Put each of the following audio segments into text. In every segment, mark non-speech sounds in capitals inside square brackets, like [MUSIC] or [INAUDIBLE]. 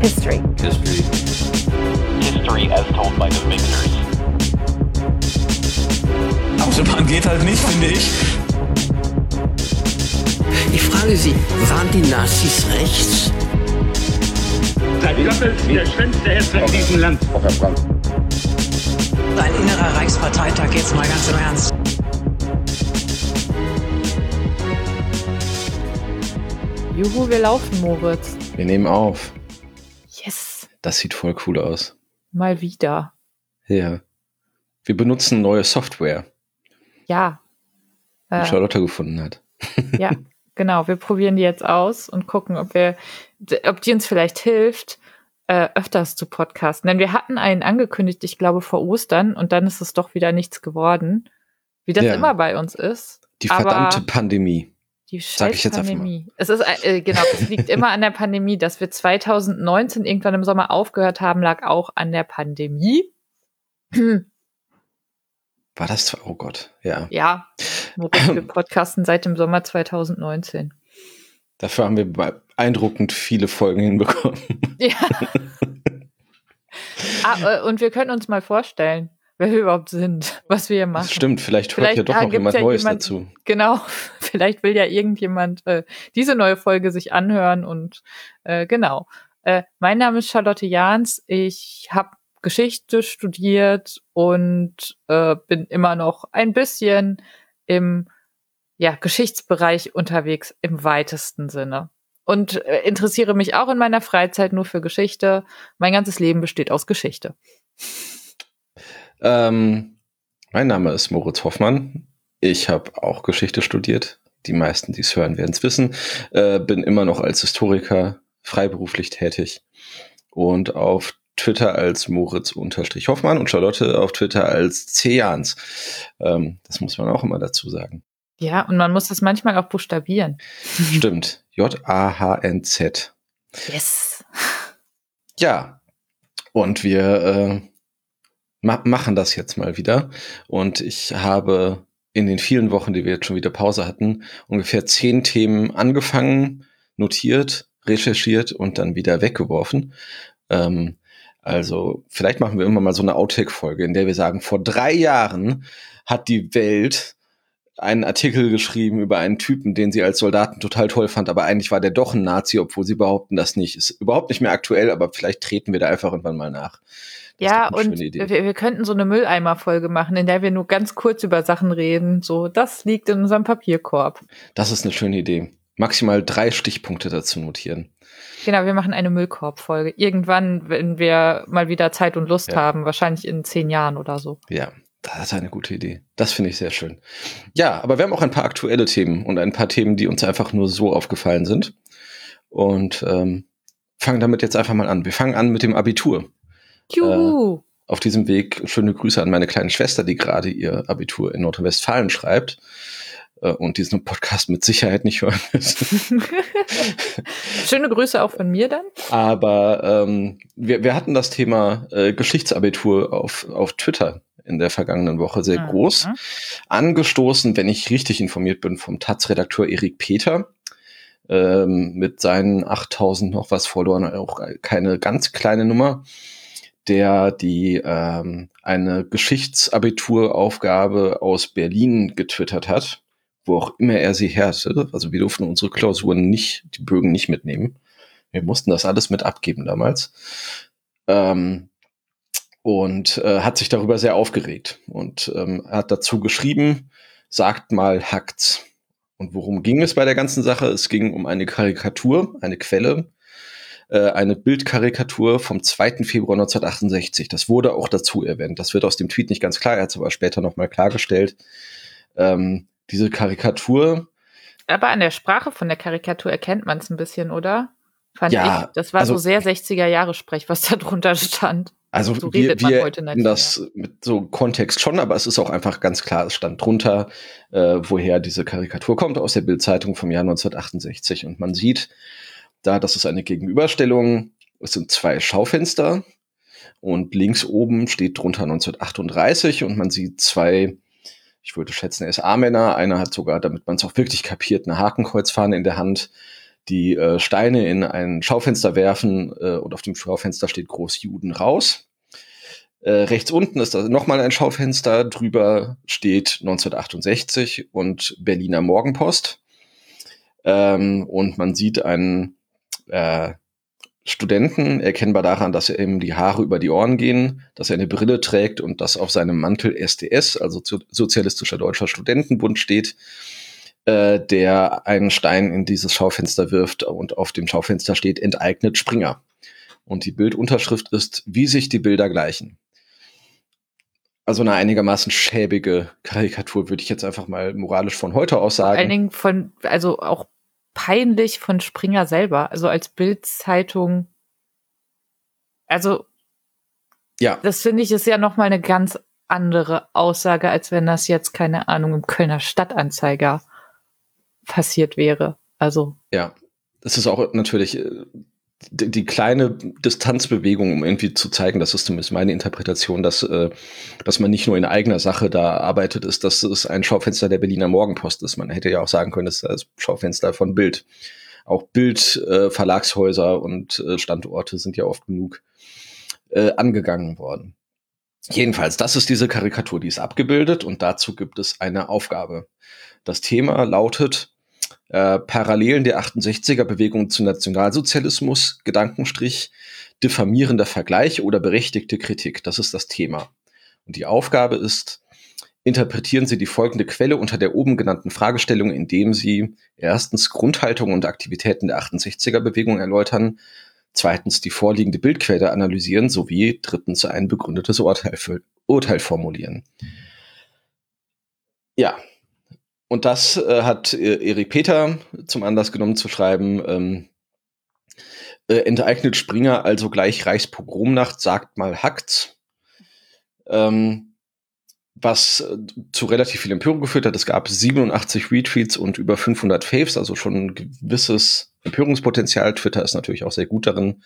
History. History. History as told by the victors. Autobahn geht halt nicht, finde ich. Ich frage Sie, waren die Nazis rechts? Herr Goebbels, der schönste Hesse in diesem Land. Ein innerer Reichsparteitag, jetzt mal ganz im Ernst. Juhu, wir laufen, Moritz. Wir nehmen auf. Das sieht voll cool aus. mal wieder. Ja. Wir benutzen neue Software, Ja. die Äh, Charlotte gefunden hat. [LAUGHS] ja, genau. Wir probieren die jetzt aus und gucken, ob wir, ob die uns vielleicht hilft, äh, öfters zu podcasten. Denn wir hatten einen angekündigt, ich glaube, vor Ostern und dann ist es doch wieder nichts geworden. Wie das Ja. immer bei uns ist. Die Aber- verdammte Pandemie. Die Sag ich jetzt Pandemie. Es ist äh, genau, es liegt immer an der Pandemie, dass wir 2019 irgendwann im Sommer aufgehört haben, lag auch an der Pandemie. War das? Oh Gott, ja. ja, wir podcasten seit dem Sommer 2019. Dafür haben wir beeindruckend viele Folgen hinbekommen. Ja. ah, äh, und wir können uns mal vorstellen, wer wir überhaupt sind, [LAUGHS] was wir hier machen. Das stimmt, vielleicht hört Vielleicht, ja doch ah, noch jemand ja Neues jemand- dazu. Genau, [LAUGHS] vielleicht will ja irgendjemand äh, diese neue Folge sich anhören und äh, genau. Äh, mein Name ist Charlotte Jahns. Ich habe Geschichte studiert und äh, bin immer noch ein bisschen im ja, Geschichtsbereich unterwegs im weitesten Sinne. Und äh, interessiere mich auch in meiner Freizeit nur für Geschichte. Mein ganzes Leben besteht aus Geschichte. Ähm, mein Name ist Moritz Hoffmann. Ich habe auch Geschichte studiert. Die meisten, die es hören, werden es wissen. Äh, bin immer noch als Historiker freiberuflich tätig und auf Twitter als Moritz-Hoffmann und Charlotte auf Twitter als Cjans. Ähm, das muss man auch immer dazu sagen. Ja, und man muss das manchmal auch buchstabieren. Stimmt. J-A-H-N-Z. Yes. Ja, und wir äh, ma machen das jetzt mal wieder. Und ich habe in den vielen Wochen, die wir jetzt schon wieder Pause hatten, ungefähr zehn Themen angefangen, notiert, recherchiert und dann wieder weggeworfen. Ähm, also vielleicht machen wir immer mal so eine Outtake-Folge, in der wir sagen, vor drei Jahren hat die Welt einen Artikel geschrieben über einen Typen, den sie als Soldaten total toll fand, aber eigentlich war der doch ein Nazi, obwohl sie behaupten das nicht. Ist überhaupt nicht mehr aktuell, aber vielleicht treten wir da einfach irgendwann mal nach. Ja, und wir, wir könnten so eine Mülleimer-Folge machen, in der wir nur ganz kurz über Sachen reden. So, das liegt in unserem Papierkorb. Das ist eine schöne Idee. Maximal drei Stichpunkte dazu notieren. Genau, wir machen eine Müllkorb-Folge. Irgendwann, wenn wir mal wieder Zeit und Lust Ja. haben, wahrscheinlich in zehn Jahren oder so. Ja, das ist eine gute Idee. Das finde ich sehr schön. Ja, aber wir haben auch ein paar aktuelle Themen und ein paar Themen, die uns einfach nur so aufgefallen sind. Und ähm, fangen damit jetzt einfach mal an. Wir fangen an mit dem Abitur. Juhu! Auf diesem Weg schöne Grüße an meine kleine Schwester, die gerade ihr Abitur in Nordrhein-Westfalen schreibt äh, und diesen Podcast mit Sicherheit nicht hören wird. [LAUGHS] Schöne Grüße auch von mir dann. Aber ähm, wir, wir hatten das Thema äh, Geschichtsabitur auf, auf Twitter in der vergangenen Woche sehr Mhm. groß. Angestoßen, wenn ich richtig informiert bin, vom Taz-Redakteur Erik Peter ähm, mit seinen 8000 noch was Followern, auch keine ganz kleine Nummer, der die ähm, eine Geschichtsabitur-Aufgabe aus Berlin getwittert hat, wo auch immer er sie hatte. Also wir durften unsere Klausuren nicht, die Bögen nicht mitnehmen. Wir mussten das alles mit abgeben damals. Ähm, und äh, hat sich darüber sehr aufgeregt und ähm, hat dazu geschrieben, sagt mal, hackt's. Und worum ging es bei der ganzen Sache? Es ging um eine Karikatur, eine Quelle, äh, eine Bildkarikatur vom 2. Februar 1968. Das wurde auch dazu erwähnt. Das wird aus dem Tweet nicht ganz klar, er hat es aber später nochmal klargestellt. Ähm, diese Karikatur Aber an der Sprache von der Karikatur erkennt man es ein bisschen, oder? Fand Ja, ich. Das war also- so sehr 60er Jahre Sprech, was da drunter stand. Also So wir, redet man wir hätten das mit so Kontext schon, aber es ist auch einfach ganz klar, es stand drunter, äh, woher diese Karikatur kommt, aus der Bildzeitung vom Jahr 1968. Und man sieht da, das ist eine Gegenüberstellung, es sind zwei Schaufenster und links oben steht drunter 1938 und man sieht zwei, ich würde schätzen, SA-Männer. Einer hat sogar, damit man es auch wirklich kapiert, eine Hakenkreuzfahne in der Hand, die äh, Steine in ein Schaufenster werfen äh, und auf dem Schaufenster steht groß Juden raus. Äh, rechts unten ist da nochmal ein Schaufenster, drüber steht 1968 und Berliner Morgenpost. Ähm, und man sieht einen äh, Studenten, erkennbar daran, dass ihm die Haare über die Ohren gehen, dass er eine Brille trägt und dass auf seinem Mantel SDS, also Sozialistischer Deutscher Studentenbund steht, äh, der einen Stein in dieses Schaufenster wirft und auf dem Schaufenster steht enteignet Springer. Und die Bildunterschrift ist, wie sich die Bilder gleichen. Also eine einigermaßen schäbige Karikatur, würde ich jetzt einfach mal moralisch von heute aus sagen. Vor allen Dingen von, also auch peinlich von Springer selber, also als Bildzeitung. Also ja. Das finde ich ist ja noch mal eine ganz andere Aussage, als wenn das jetzt keine Ahnung im Kölner Stadtanzeiger passiert wäre. Also ja, das ist auch natürlich äh, die, die kleine Distanzbewegung, um irgendwie zu zeigen, das ist zumindest meine Interpretation, dass, äh, dass man nicht nur in eigener Sache da arbeitet, ist, dass es ein Schaufenster der Berliner Morgenpost ist. Man hätte ja auch sagen können, es ist das Schaufenster von Bild. Auch Bild, äh, Verlagshäuser und äh, Standorte sind ja oft genug äh, angegangen worden. Jedenfalls, das ist diese Karikatur, die ist abgebildet und dazu gibt es eine Aufgabe. Das Thema lautet äh, Parallelen der 68er Bewegung zum Nationalsozialismus, Gedankenstrich, diffamierender Vergleich oder berechtigte Kritik. Das ist das Thema. Und die Aufgabe ist, interpretieren Sie die folgende Quelle unter der oben genannten Fragestellung, indem Sie erstens Grundhaltung und Aktivitäten der 68er Bewegung erläutern, zweitens die vorliegende Bildquelle analysieren sowie drittens ein begründetes Urteil, Urteil formulieren. Ja, und das äh, hat äh, Erik Peter zum Anlass genommen zu schreiben, ähm, äh, enteignet Springer also gleich Reichspogromnacht, sagt mal hackt's. Ähm, was äh, zu relativ viel Empörung geführt hat. Es gab 87 Retweets und über 500 Faves, also schon ein gewisses Empörungspotenzial. Twitter ist natürlich auch sehr gut darin,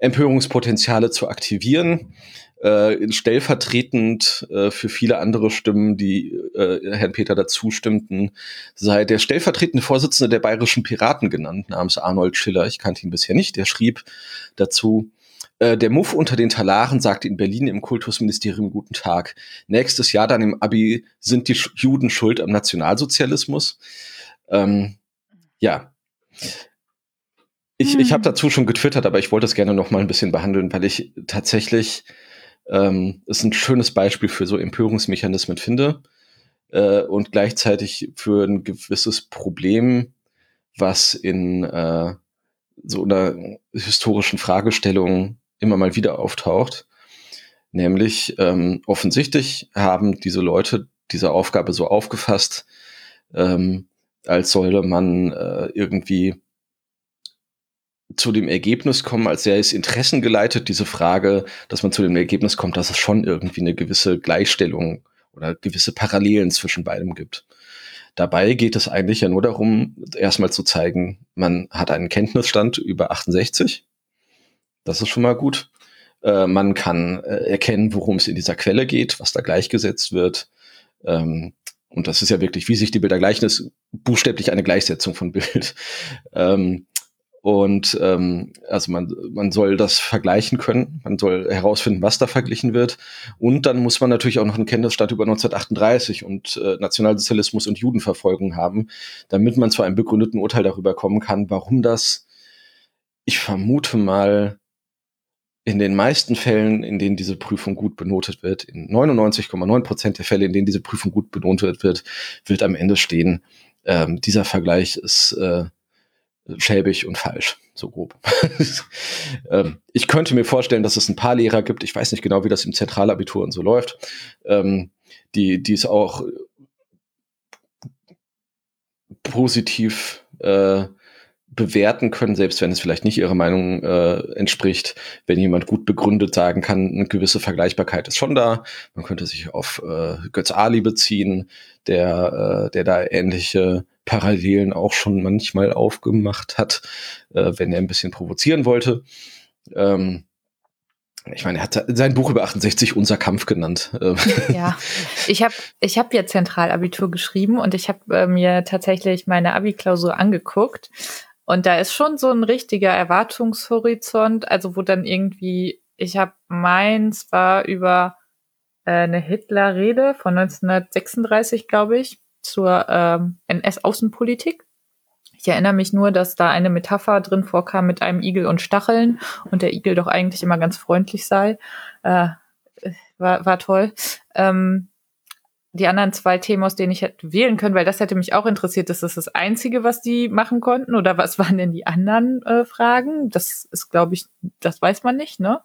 Empörungspotenziale zu aktivieren äh, stellvertretend äh, für viele andere Stimmen, die äh, Herrn Peter dazu stimmten, sei der stellvertretende Vorsitzende der Bayerischen Piraten genannt, namens Arnold Schiller. Ich kannte ihn bisher nicht. Der schrieb dazu, äh, der Muff unter den Talaren sagte in Berlin im Kultusministerium Guten Tag. Nächstes Jahr dann im Abi sind die Juden schuld am Nationalsozialismus. Ähm, ja. Ich, ich habe hm. dazu schon getwittert, aber ich wollte es gerne noch mal ein bisschen behandeln, weil ich tatsächlich ähm, ist ein schönes Beispiel für so Empörungsmechanismen finde äh, und gleichzeitig für ein gewisses Problem, was in äh, so einer historischen Fragestellung immer mal wieder auftaucht. Nämlich ähm, offensichtlich haben diese Leute diese Aufgabe so aufgefasst, ähm, als solle man äh, irgendwie zu dem Ergebnis kommen, als sei es interessengeleitet, diese Frage, dass man zu dem Ergebnis kommt, dass es schon irgendwie eine gewisse Gleichstellung oder gewisse Parallelen zwischen beidem gibt. Dabei geht es eigentlich ja nur darum, erstmal zu zeigen, man hat einen Kenntnisstand über 68. Das ist schon mal gut. Äh, man kann äh, erkennen, worum es in dieser Quelle geht, was da gleichgesetzt wird. Ähm, und das ist ja wirklich, wie sich die Bilder gleichen, ist buchstäblich eine Gleichsetzung von Bild. [LAUGHS] Ähm, und ähm, also man, man soll das vergleichen können, man soll herausfinden, was da verglichen wird. Und dann muss man natürlich auch noch einen Kenntnisstand über 1938 und äh, Nationalsozialismus und Judenverfolgung haben, damit man zu einem begründeten Urteil darüber kommen kann, warum das, ich vermute mal, in den meisten Fällen, in denen diese Prüfung gut benotet wird, in 99,9 Prozent der Fälle, in denen diese Prüfung gut benotet wird, wird am Ende stehen, ähm, dieser Vergleich ist äh, schäbig und falsch, so grob. [LAUGHS] ähm, ich könnte mir vorstellen, dass es ein paar Lehrer gibt, ich weiß nicht genau, wie das im Zentralabitur und so läuft, ähm, die, die es auch positiv äh, bewerten können, selbst wenn es vielleicht nicht ihrer Meinung äh, entspricht, wenn jemand gut begründet sagen kann, eine gewisse Vergleichbarkeit ist schon da. Man könnte sich auf äh, Götz Ali beziehen, der, äh, der da ähnliche Parallelen auch schon manchmal aufgemacht hat, äh, wenn er ein bisschen provozieren wollte. Ähm, ich meine, er hat sein Buch über 68 Unser Kampf genannt. Ähm. [LAUGHS] Ja, ich habe ich hab ja Zentralabitur geschrieben und ich habe äh, mir tatsächlich meine Abi-Klausur angeguckt. Und da ist schon so ein richtiger Erwartungshorizont, also wo dann irgendwie, ich habe meins war über äh, eine Hitler-Rede von 1936, glaube ich, zur ähm, NS-Außenpolitik. Ich erinnere mich nur, dass da eine Metapher drin vorkam mit einem Igel und Stacheln und der Igel doch eigentlich immer ganz freundlich sei. Äh, war, war toll. Ähm, die anderen zwei Themen, aus denen ich hätte wählen können, weil das hätte mich auch interessiert. Ist das das Einzige, was die machen konnten? Oder was waren denn die anderen äh, Fragen? Das ist, glaube ich, das weiß man nicht, ne?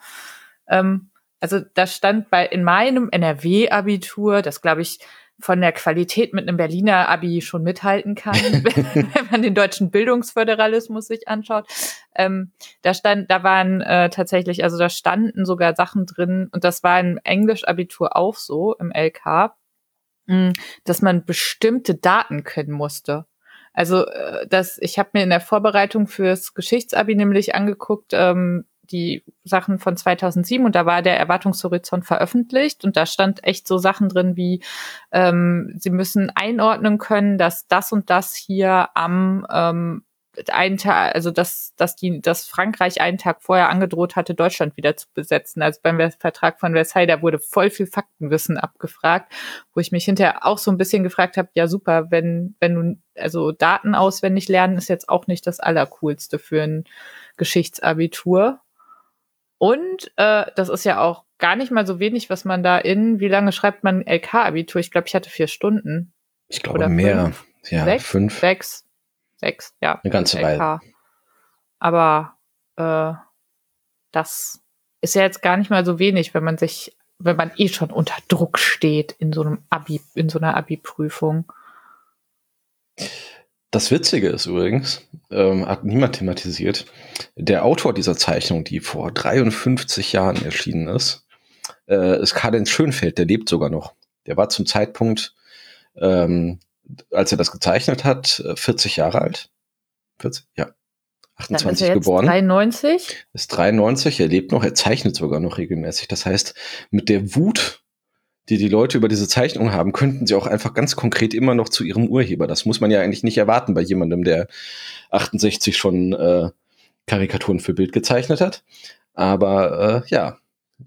Ähm, also da stand bei in meinem NRW-Abitur, das glaube ich von der Qualität mit einem Berliner Abi schon mithalten kann, [LAUGHS] wenn man den deutschen Bildungsföderalismus sich anschaut. Ähm, da stand, da waren äh, tatsächlich, also da standen sogar Sachen drin und das war im Englisch-Abitur auch so im LK mh, dass man bestimmte Daten kennen musste. Also äh, das, ich habe mir in der Vorbereitung fürs Geschichtsabi nämlich angeguckt, ähm, die Sachen von 2007 und da war der Erwartungshorizont veröffentlicht und da stand echt so Sachen drin wie ähm, sie müssen einordnen können, dass das und das hier am ähm, einen Tag, also dass, dass die, dass Frankreich einen Tag vorher angedroht hatte, Deutschland wieder zu besetzen. Also beim Vertrag von Versailles, da wurde voll viel Faktenwissen abgefragt, wo ich mich hinterher auch so ein bisschen gefragt habe, ja super, wenn, wenn du, also Daten auswendig lernen ist jetzt auch nicht das Allercoolste für ein Geschichtsabitur. Und äh, das ist ja auch gar nicht mal so wenig, was man da in, wie lange schreibt man LK-Abitur? Ich glaube, ich hatte vier Stunden. Ich glaube mehr. Fünf? Ja, sechs? fünf. Sechs sechs, ja. Eine ganze Weile. Aber äh, das ist ja jetzt gar nicht mal so wenig, wenn man sich, wenn man eh schon unter Druck steht in so einem Abi, in so einer Abi-Prüfung. Das Witzige ist übrigens, ähm, hat niemand thematisiert, der Autor dieser Zeichnung, die vor 53 Jahren erschienen ist, äh, ist Karl-Heinz Schönfeld, der lebt sogar noch. Der war zum Zeitpunkt ähm, als er das gezeichnet hat, 40 äh, Jahre alt. 40, ja. 28 Dann ist er geboren. 93? Ist 93, er lebt noch, er zeichnet sogar noch regelmäßig. Das heißt, mit der Wut, die die Leute über diese Zeichnung haben, könnten sie auch einfach ganz konkret immer noch zu ihrem Urheber. Das muss man ja eigentlich nicht erwarten bei jemandem, der 68 schon äh, Karikaturen für Bild gezeichnet hat. Aber äh, ja,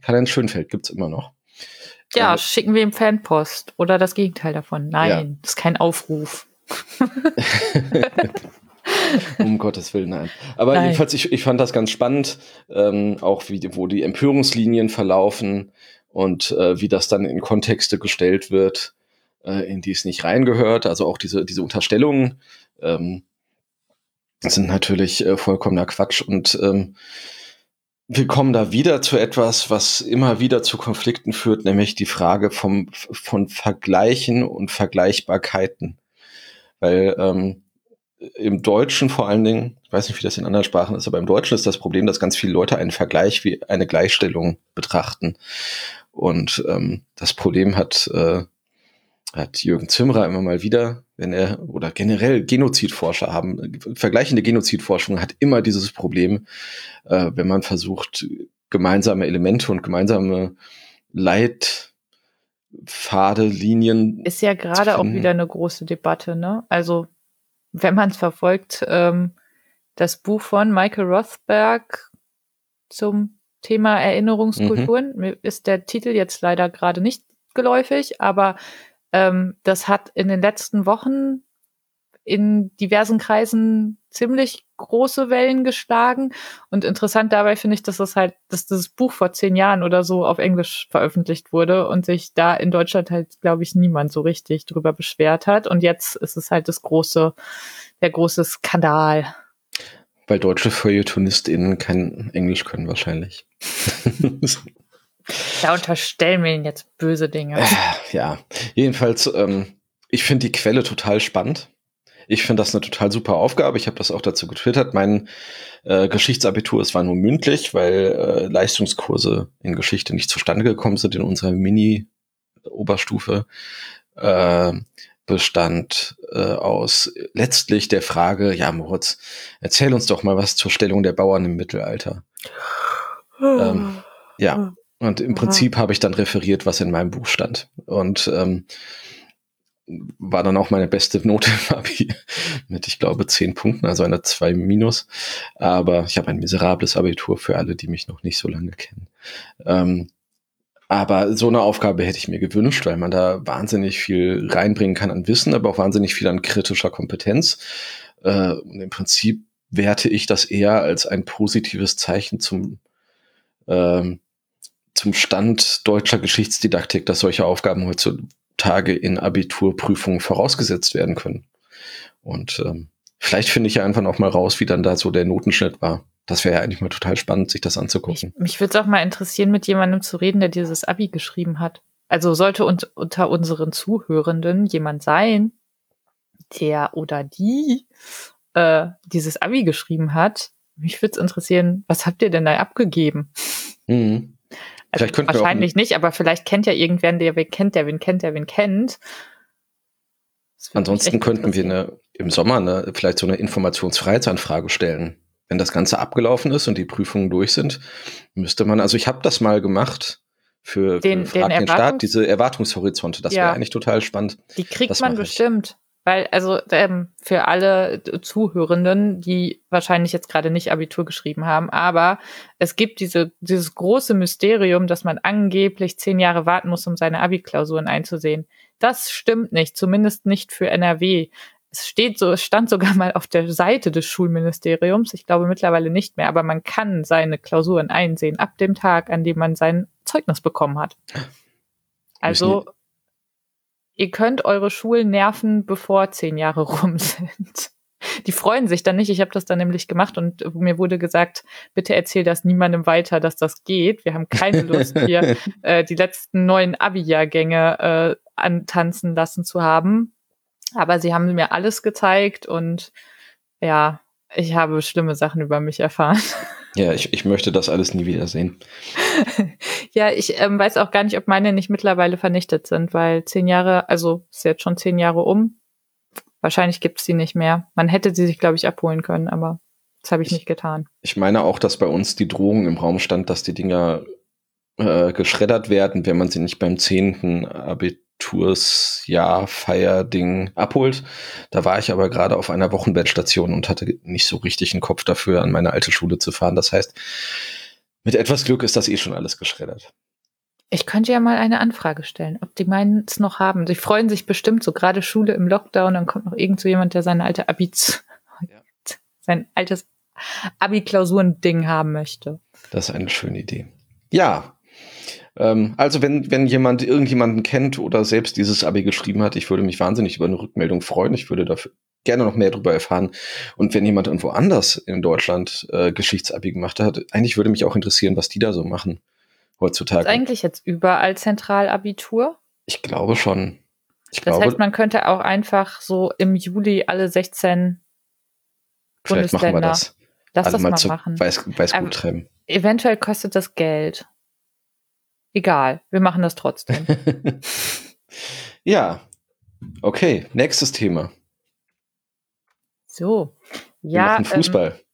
Karl-Heinz Schönfeld gibt's immer noch. Ja, also, schicken wir ihm Fanpost oder das Gegenteil davon. Nein, ja. das ist kein Aufruf. [LAUGHS] um Gottes Willen, nein. Aber nein. jedenfalls, ich, ich fand das ganz spannend, ähm, auch wie, wo die Empörungslinien verlaufen und äh, wie das dann in Kontexte gestellt wird, äh, in die es nicht reingehört. Also auch diese, diese Unterstellungen ähm, sind natürlich äh, vollkommener Quatsch und ähm, wir kommen da wieder zu etwas, was immer wieder zu Konflikten führt, nämlich die Frage vom, von Vergleichen und Vergleichbarkeiten. Weil ähm, im Deutschen vor allen Dingen, ich weiß nicht, wie das in anderen Sprachen ist, aber im Deutschen ist das Problem, dass ganz viele Leute einen Vergleich wie eine Gleichstellung betrachten. Und ähm, das Problem hat äh, hat Jürgen Zimmerer immer mal wieder, wenn er, oder generell Genozidforscher haben, vergleichende Genozidforschung hat immer dieses Problem, äh, wenn man versucht, gemeinsame Elemente und gemeinsame Leitpfade, Linien. Ist ja gerade auch wieder eine große Debatte, ne? Also, wenn man es verfolgt, ähm, das Buch von Michael Rothberg zum Thema Erinnerungskulturen, mhm. ist der Titel jetzt leider gerade nicht geläufig, aber ähm, das hat in den letzten Wochen in diversen Kreisen ziemlich große Wellen geschlagen. Und interessant dabei finde ich, dass das halt, dass das Buch vor zehn Jahren oder so auf Englisch veröffentlicht wurde und sich da in Deutschland halt, glaube ich, niemand so richtig drüber beschwert hat. Und jetzt ist es halt das große, der große Skandal. Weil deutsche FeuilletonistInnen kein Englisch können wahrscheinlich. [LAUGHS] Da unterstellen wir ihnen jetzt böse Dinge. Äh, ja, jedenfalls, ähm, ich finde die Quelle total spannend. Ich finde das eine total super Aufgabe. Ich habe das auch dazu getwittert. Mein äh, Geschichtsabitur, es war nur mündlich, weil äh, Leistungskurse in Geschichte nicht zustande gekommen sind in unserer Mini-Oberstufe. Äh, bestand äh, aus letztlich der Frage, ja Moritz, erzähl uns doch mal was zur Stellung der Bauern im Mittelalter. ähm, ja, und im. Prinzip habe ich dann referiert, was in meinem Buch stand. Und ähm, war dann auch meine beste Note im Abi [LAUGHS] mit, ich glaube, zehn Punkten, also einer 2 minus. Aber ich habe ein miserables Abitur für alle, die mich noch nicht so lange kennen. Ähm, aber so eine Aufgabe hätte ich mir gewünscht, weil man da wahnsinnig viel reinbringen kann an Wissen, aber auch wahnsinnig viel an kritischer Kompetenz. Äh, und im Prinzip werte ich das eher als ein positives Zeichen zum, ähm, zum Stand deutscher Geschichtsdidaktik, dass solche Aufgaben heutzutage in Abiturprüfungen vorausgesetzt werden können. Und ähm, vielleicht finde ich ja einfach noch mal raus, wie dann da so der Notenschnitt war. Das wäre ja eigentlich mal total spannend, sich das anzugucken. Mich, würde es auch mal interessieren, mit jemandem zu reden, der dieses Abi geschrieben hat. Also sollte un unter unseren Zuhörenden jemand sein, der oder die äh, dieses Abi geschrieben hat. Mich würde es interessieren, was habt ihr denn da abgegeben? Mhm. Also wahrscheinlich nicht, aber vielleicht kennt ja irgendwer, der wen kennt, der wen kennt, der wen kennt. Ansonsten könnten wir eine, im Sommer eine, vielleicht so eine Informationsfreiheitsanfrage stellen wenn das Ganze abgelaufen ist und die Prüfungen durch sind, müsste man, also ich habe das mal gemacht für, den, für den, den Staat, diese Erwartungshorizonte, das ja. wäre eigentlich total spannend. Die kriegt das man bestimmt. Weil, also ähm, für alle Zuhörenden, die wahrscheinlich jetzt gerade nicht Abitur geschrieben haben, aber es gibt diese, dieses große Mysterium, dass man angeblich zehn Jahre warten muss, um seine Abi-Klausuren einzusehen. Das stimmt nicht, zumindest nicht für NRW es steht so, es stand sogar [LAUGHS] mal auf der Seite des Schulministeriums, ich glaube mittlerweile nicht mehr, aber man kann seine Klausuren einsehen ab dem Tag, an dem man sein Zeugnis bekommen hat. Also ihr könnt eure Schulen nerven, bevor zehn Jahre [LAUGHS] rum sind. Die freuen sich dann nicht. Ich habe das dann nämlich gemacht und mir wurde gesagt, bitte erzähl das niemandem weiter, dass das geht. Wir haben keine Lust hier [LAUGHS] äh, die letzten neuen Abi-Jahrgänge äh, antanzen lassen zu haben. Aber sie haben mir alles gezeigt und ja, ich habe schlimme Sachen über mich erfahren. [LAUGHS] Ja, ich, ich möchte das alles nie wieder sehen. [LAUGHS] ja, ich ähm, weiß auch gar nicht, ob meine nicht mittlerweile vernichtet sind, weil zehn Jahre, also ist jetzt schon zehn Jahre um. Wahrscheinlich gibt's die nicht mehr. Man hätte sie sich, glaube ich, abholen können, aber das habe ich, ich, nicht getan. Ich meine auch, dass bei uns die Drohung im Raum stand, dass die Dinger äh, geschreddert werden, wenn man sie nicht beim zehnten Abitur Tours Jahr Feierding abholt. Da war ich aber gerade auf einer Wochenbettstation und hatte nicht so richtig einen Kopf dafür, an meine alte Schule zu fahren. Das heißt, mit etwas Glück ist das eh schon alles geschreddert. Ich könnte ja mal eine Anfrage stellen, ob die meinen es noch haben. Sie freuen sich bestimmt so gerade Schule im Lockdown, dann kommt noch irgend so jemand, der seine alte Abis, ja. [LAUGHS] sein altes Abi-Klausuren-Ding haben möchte. Das ist eine schöne Idee. Ja, ähm, also wenn, wenn jemand irgendjemanden kennt oder selbst dieses Abi geschrieben hat, ich würde mich wahnsinnig über eine Rückmeldung freuen. Ich würde dafür gerne noch mehr darüber erfahren. Und wenn jemand irgendwo anders in Deutschland äh, Geschichtsabi gemacht hat, eigentlich würde mich auch interessieren, was die da so machen heutzutage. Ist eigentlich jetzt überall Zentralabitur? Ich glaube schon. Ich das glaube, heißt, man könnte auch einfach so im Juli alle 16 Vielleicht Bundesländer. machen wir das. Lass also das mal, mal machen. Weiß, weiß gut treiben. Eventuell kostet das Geld. Egal, wir machen das trotzdem. [LAUGHS] ja, okay, nächstes Thema. So, ja. Wir machen Fußball. Ähm,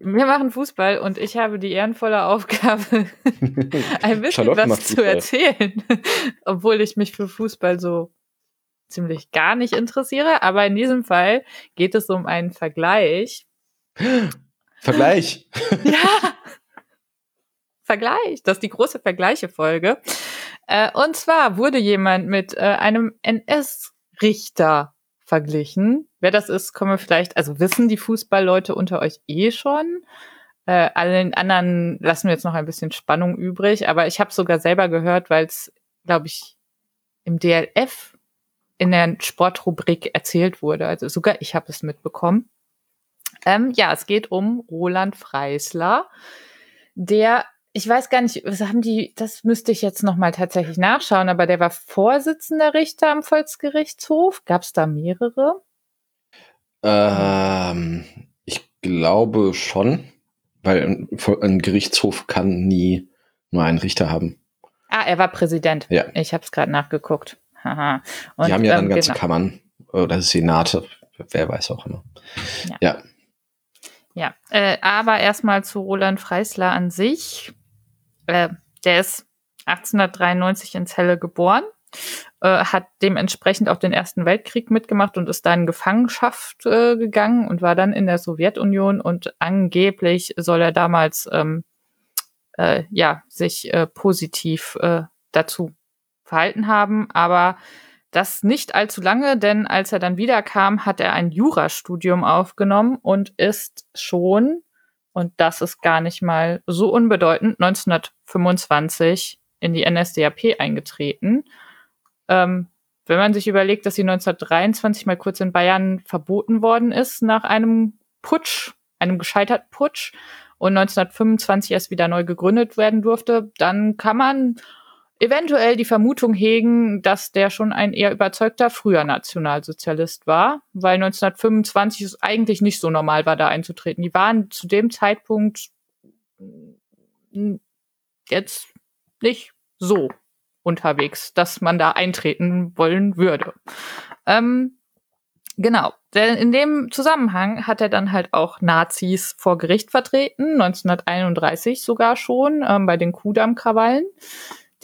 wir machen Fußball und ich habe die ehrenvolle Aufgabe, [LAUGHS] ein bisschen was zu erzählen, [LAUGHS] obwohl ich mich für Fußball so ziemlich gar nicht interessiere. Aber in diesem Fall geht es um einen Vergleich. Vergleich. ja. Vergleich. Das ist die große Vergleiche-Folge. Äh, und zwar wurde jemand mit äh, einem NS-Richter verglichen. Wer das ist, kommen wir vielleicht, also wissen die Fußballleute unter euch eh schon. Äh, allen anderen lassen wir jetzt noch ein bisschen Spannung übrig, aber ich habe sogar selber gehört, weil es, glaube ich, im DLF in der Sportrubrik erzählt wurde. Also sogar ich habe es mitbekommen. Ähm, ja, es geht um Roland Freisler, der ich weiß gar nicht, was haben die, das müsste ich jetzt nochmal tatsächlich nachschauen, aber der war Vorsitzender Richter am Volksgerichtshof. Gab es da mehrere? Ähm, ich glaube schon, weil ein, ein, Gerichtshof kann nie nur einen Richter haben. Ah, er war Präsident. Ja. Ich habe es gerade nachgeguckt. Haha. Und, die haben ja dann ähm, ganze genau. Kammern oder Senate, wer weiß auch immer. Ja. Ja, ja. Äh, aber erstmal zu Roland Freisler an sich. Äh, der ist 1893 in Celle geboren äh, hat dementsprechend auch den Ersten Weltkrieg mitgemacht und ist da in Gefangenschaft äh, gegangen und war dann in der Sowjetunion und angeblich soll er damals ähm, äh, ja sich äh, positiv äh, dazu verhalten haben, aber das nicht allzu lange, denn als er dann wiederkam, hat er ein Jurastudium aufgenommen und ist schon, und das ist gar nicht mal so unbedeutend, 1925 in die NSDAP eingetreten. Ähm, wenn man sich überlegt, dass sie 1923 mal kurz in Bayern verboten worden ist nach einem Putsch, einem gescheiterten Putsch und 1925 erst wieder neu gegründet werden durfte, dann kann man eventuell die Vermutung hegen, dass der schon ein eher überzeugter früher Nationalsozialist war, weil 1925 es eigentlich nicht so normal war, da einzutreten. Die waren zu dem Zeitpunkt jetzt nicht so unterwegs, dass man da eintreten wollen würde. Ähm, genau. Denn in dem Zusammenhang hat er dann halt auch Nazis vor Gericht vertreten, 1931 sogar schon, ähm, bei den Kudamm-Krawallen.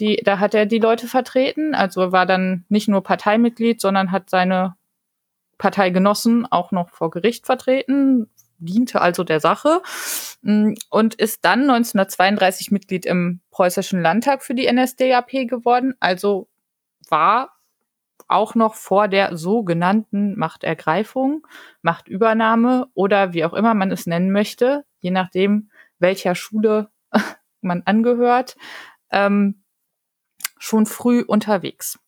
Die, da hat er die Leute vertreten, also war dann nicht nur Parteimitglied, sondern hat seine Parteigenossen auch noch vor Gericht vertreten, diente also der Sache mm, und ist dann 1932 Mitglied im preußischen Landtag für die NSDAP geworden, also war auch noch vor der sogenannten Machtergreifung, Machtübernahme oder wie auch immer man es nennen möchte, je nachdem, welcher Schule [LAUGHS] man angehört, ähm, schon früh unterwegs.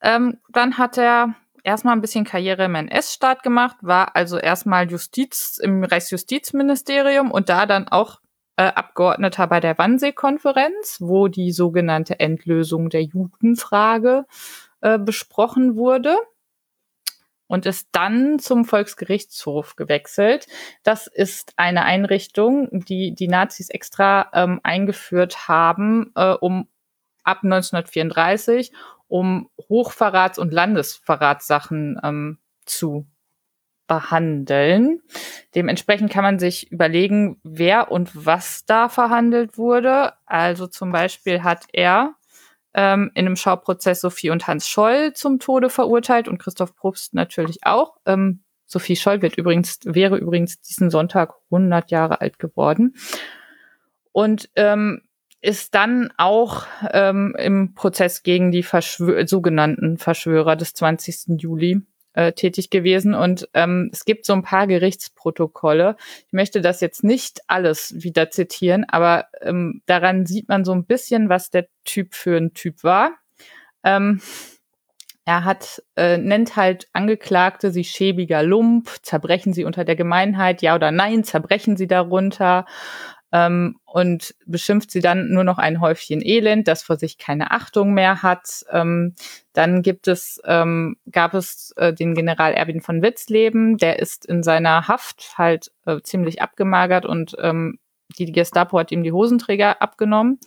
Ähm, dann hat er erstmal ein bisschen Karriere im NS-Staat gemacht, war also erstmal Justiz im Reichsjustizministerium und da dann auch äh, Abgeordneter bei der Wannsee-Konferenz, wo die sogenannte Endlösung der Judenfrage äh, besprochen wurde und ist dann zum Volksgerichtshof gewechselt. Das ist eine Einrichtung, die die Nazis extra ähm, eingeführt haben, äh, um ab 1934, um Hochverrats- und Landesverratssachen ähm, zu behandeln. Dementsprechend kann man sich überlegen, wer und was da verhandelt wurde. Also zum Beispiel hat er ähm, in einem Schauprozess Sophie und Hans Scholl zum Tode verurteilt und Christoph Probst natürlich auch. Ähm, Sophie Scholl wird übrigens, wäre übrigens diesen Sonntag 100 Jahre alt geworden. Und ähm, ist dann auch ähm, im Prozess gegen die Verschwör sogenannten Verschwörer des 20. Juli äh, tätig gewesen. Und ähm, es gibt so ein paar Gerichtsprotokolle. Ich möchte das jetzt nicht alles wieder zitieren, aber ähm, daran sieht man so ein bisschen, was der Typ für ein Typ war. Ähm, er hat, äh, nennt halt Angeklagte sie schäbiger Lump, zerbrechen sie unter der Gemeinheit, ja oder nein, zerbrechen sie darunter ähm, und beschimpft sie dann nur noch ein Häufchen Elend, das vor sich keine Achtung mehr hat. Ähm, dann gibt es, ähm, gab es äh, den General Erwin von Witzleben, der ist in seiner Haft halt äh, ziemlich abgemagert und ähm, die Gestapo hat ihm die Hosenträger abgenommen.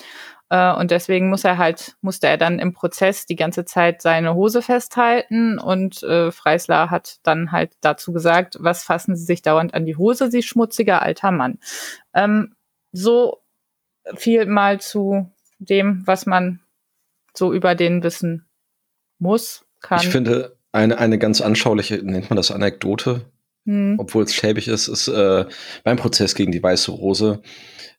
Äh, und deswegen muss er halt, musste er dann im Prozess die ganze Zeit seine Hose festhalten. Und äh, Freisler hat dann halt dazu gesagt, was fassen Sie sich dauernd an die Hose, Sie schmutziger alter Mann. Ähm, so viel mal zu dem, was man so über den wissen muss, kann. Ich finde, eine, eine ganz anschauliche, nennt man das Anekdote, hm. obwohl es schäbig ist, ist äh, beim Prozess gegen die Weiße Rose,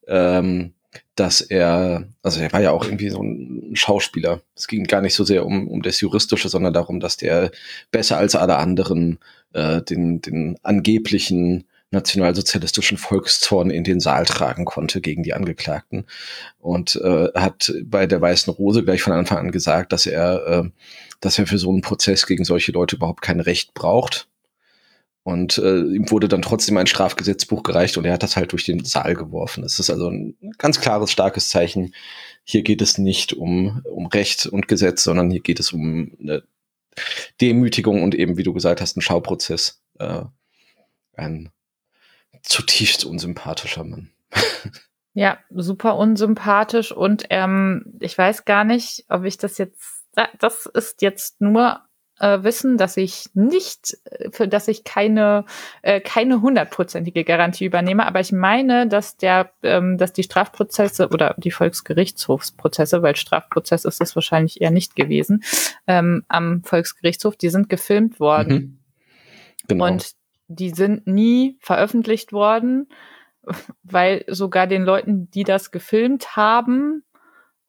ähm, dass er, also er war ja auch irgendwie so ein Schauspieler. Es ging gar nicht so sehr um, um das Juristische, sondern darum, dass der besser als alle anderen äh, den, den angeblichen nationalsozialistischen Volkszorn in den Saal tragen konnte gegen die Angeklagten. Und äh, hat bei der Weißen Rose gleich von Anfang an gesagt, dass er, äh, dass er für so einen Prozess gegen solche Leute überhaupt kein Recht braucht. Und äh, ihm wurde dann trotzdem ein Strafgesetzbuch gereicht und er hat das halt durch den Saal geworfen. Es ist also ein ganz klares, starkes Zeichen. Hier geht es nicht um, um Recht und Gesetz, sondern hier geht es um eine Demütigung und eben, wie du gesagt hast, ein Schauprozess. Äh, ein zutiefst unsympathischer Mann. Ja, super unsympathisch und ähm, ich weiß gar nicht, ob ich das jetzt, das ist jetzt nur äh, wissen, dass ich nicht, äh, für dass ich keine äh, keine hundertprozentige Garantie übernehme, aber ich meine, dass der, ähm, dass die Strafprozesse oder die Volksgerichtshofsprozesse, weil Strafprozess ist es wahrscheinlich eher nicht gewesen, ähm, am Volksgerichtshof, die sind gefilmt worden Mhm. Genau. und die sind nie veröffentlicht worden, weil sogar den Leuten, die das gefilmt haben,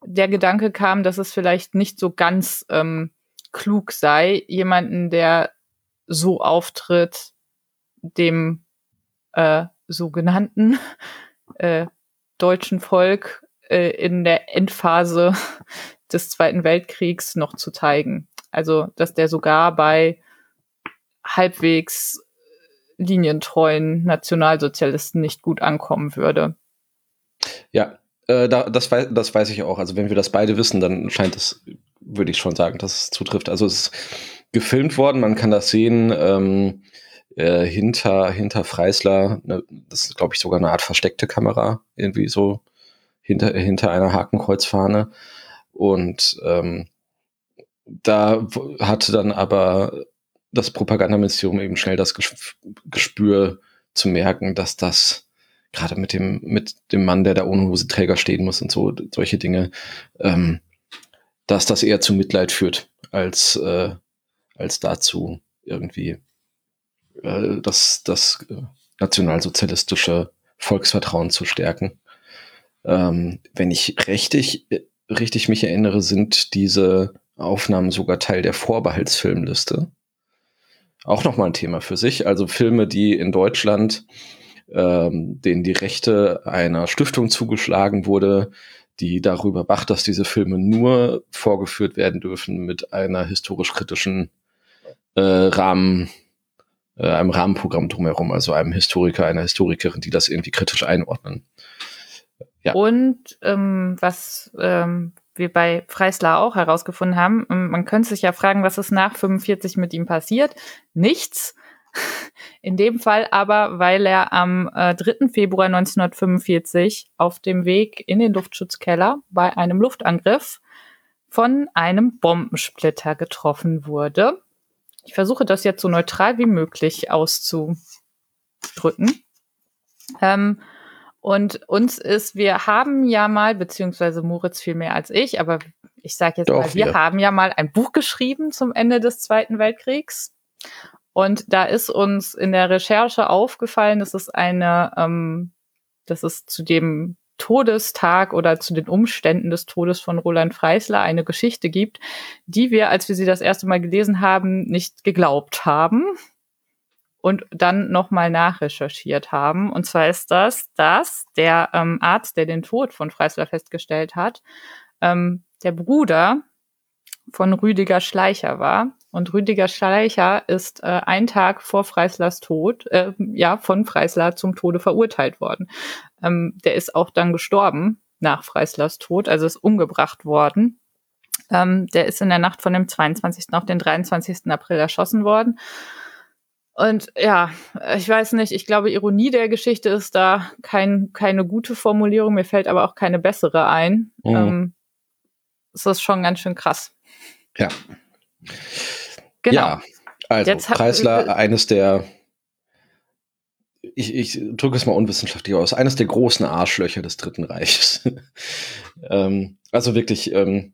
der Gedanke kam, dass es vielleicht nicht so ganz ähm, klug sei, jemanden, der so auftritt, dem äh, sogenannten äh, deutschen Volk äh, in der Endphase des Zweiten Weltkriegs noch zu zeigen. Also, dass der sogar bei halbwegs linientreuen Nationalsozialisten nicht gut ankommen würde. Ja, äh, da, das, weiß, das weiß ich auch. Also wenn wir das beide wissen, dann scheint es, würde ich schon sagen, dass es zutrifft. Also es ist gefilmt worden, man kann das sehen ähm, äh, hinter, hinter Freisler. Ne, das ist, glaube ich, sogar eine Art versteckte Kamera, irgendwie so hinter, hinter einer Hakenkreuzfahne. Und ähm, da hatte dann aber das Propagandaministerium eben schnell das Ges- Gespür zu merken, dass das gerade mit dem, mit dem Mann, der da ohne Hoseträger stehen muss und so, solche Dinge, ähm, dass das eher zu Mitleid führt, als, äh, als dazu irgendwie äh, das, das äh, nationalsozialistische Volksvertrauen zu stärken. Ähm, wenn ich richtig, richtig mich erinnere, sind diese Aufnahmen sogar Teil der Vorbehaltsfilmliste. Auch nochmal ein Thema für sich. Also Filme, die in Deutschland ähm, denen die Rechte einer Stiftung zugeschlagen wurde, die darüber wacht, dass diese Filme nur vorgeführt werden dürfen mit einer historisch-kritischen äh, Rahmen, äh, einem Rahmenprogramm drumherum, also einem Historiker, einer Historikerin, die das irgendwie kritisch einordnen. Ja. Und ähm, was ähm, wir bei Freisler auch herausgefunden haben, ähm, man könnte sich ja fragen, was ist nach 45 mit ihm passiert? Nichts. [LAUGHS] In dem Fall aber, weil er am äh, 3. Februar 1945 auf dem Weg in den Luftschutzkeller bei einem Luftangriff von einem Bombensplitter getroffen wurde. Ich versuche das jetzt so neutral wie möglich auszudrücken. Ähm, und uns ist, wir haben ja mal, beziehungsweise Moritz viel mehr als ich, aber ich sage jetzt Doch, mal, wir wir. haben ja mal ein Buch geschrieben zum Ende des Zweiten Weltkriegs. Und da ist uns in der Recherche aufgefallen, dass es eine, ähm, dass es zu dem Todestag oder zu den Umständen des Todes von Roland Freisler eine Geschichte gibt, die wir, als wir sie das erste Mal gelesen haben, nicht geglaubt haben und dann nochmal nachrecherchiert haben. Und zwar ist das, dass der ähm, Arzt, der den Tod von Freisler festgestellt hat, ähm, der Bruder von Rüdiger Schleicher war. Und Rüdiger Schleicher ist äh, ein Tag vor Freislers Tod, äh, ja, von Freisler zum Tode verurteilt worden. Ähm, der ist auch dann gestorben nach Freislers Tod, also ist umgebracht worden. Ähm, der ist in der Nacht von dem 22. auf den 23. April erschossen worden. Und ja, ich weiß nicht, ich glaube, Ironie der Geschichte ist da kein, keine gute Formulierung, mir fällt aber auch keine bessere ein. Mhm. Ähm, es ist schon ganz schön krass. Ja. Genau. Ja, also Jetzt hat- Preisler, eines der, ich, ich drücke es mal unwissenschaftlich aus, eines der großen Arschlöcher des Dritten Reiches. [LAUGHS] ähm, also wirklich, ähm,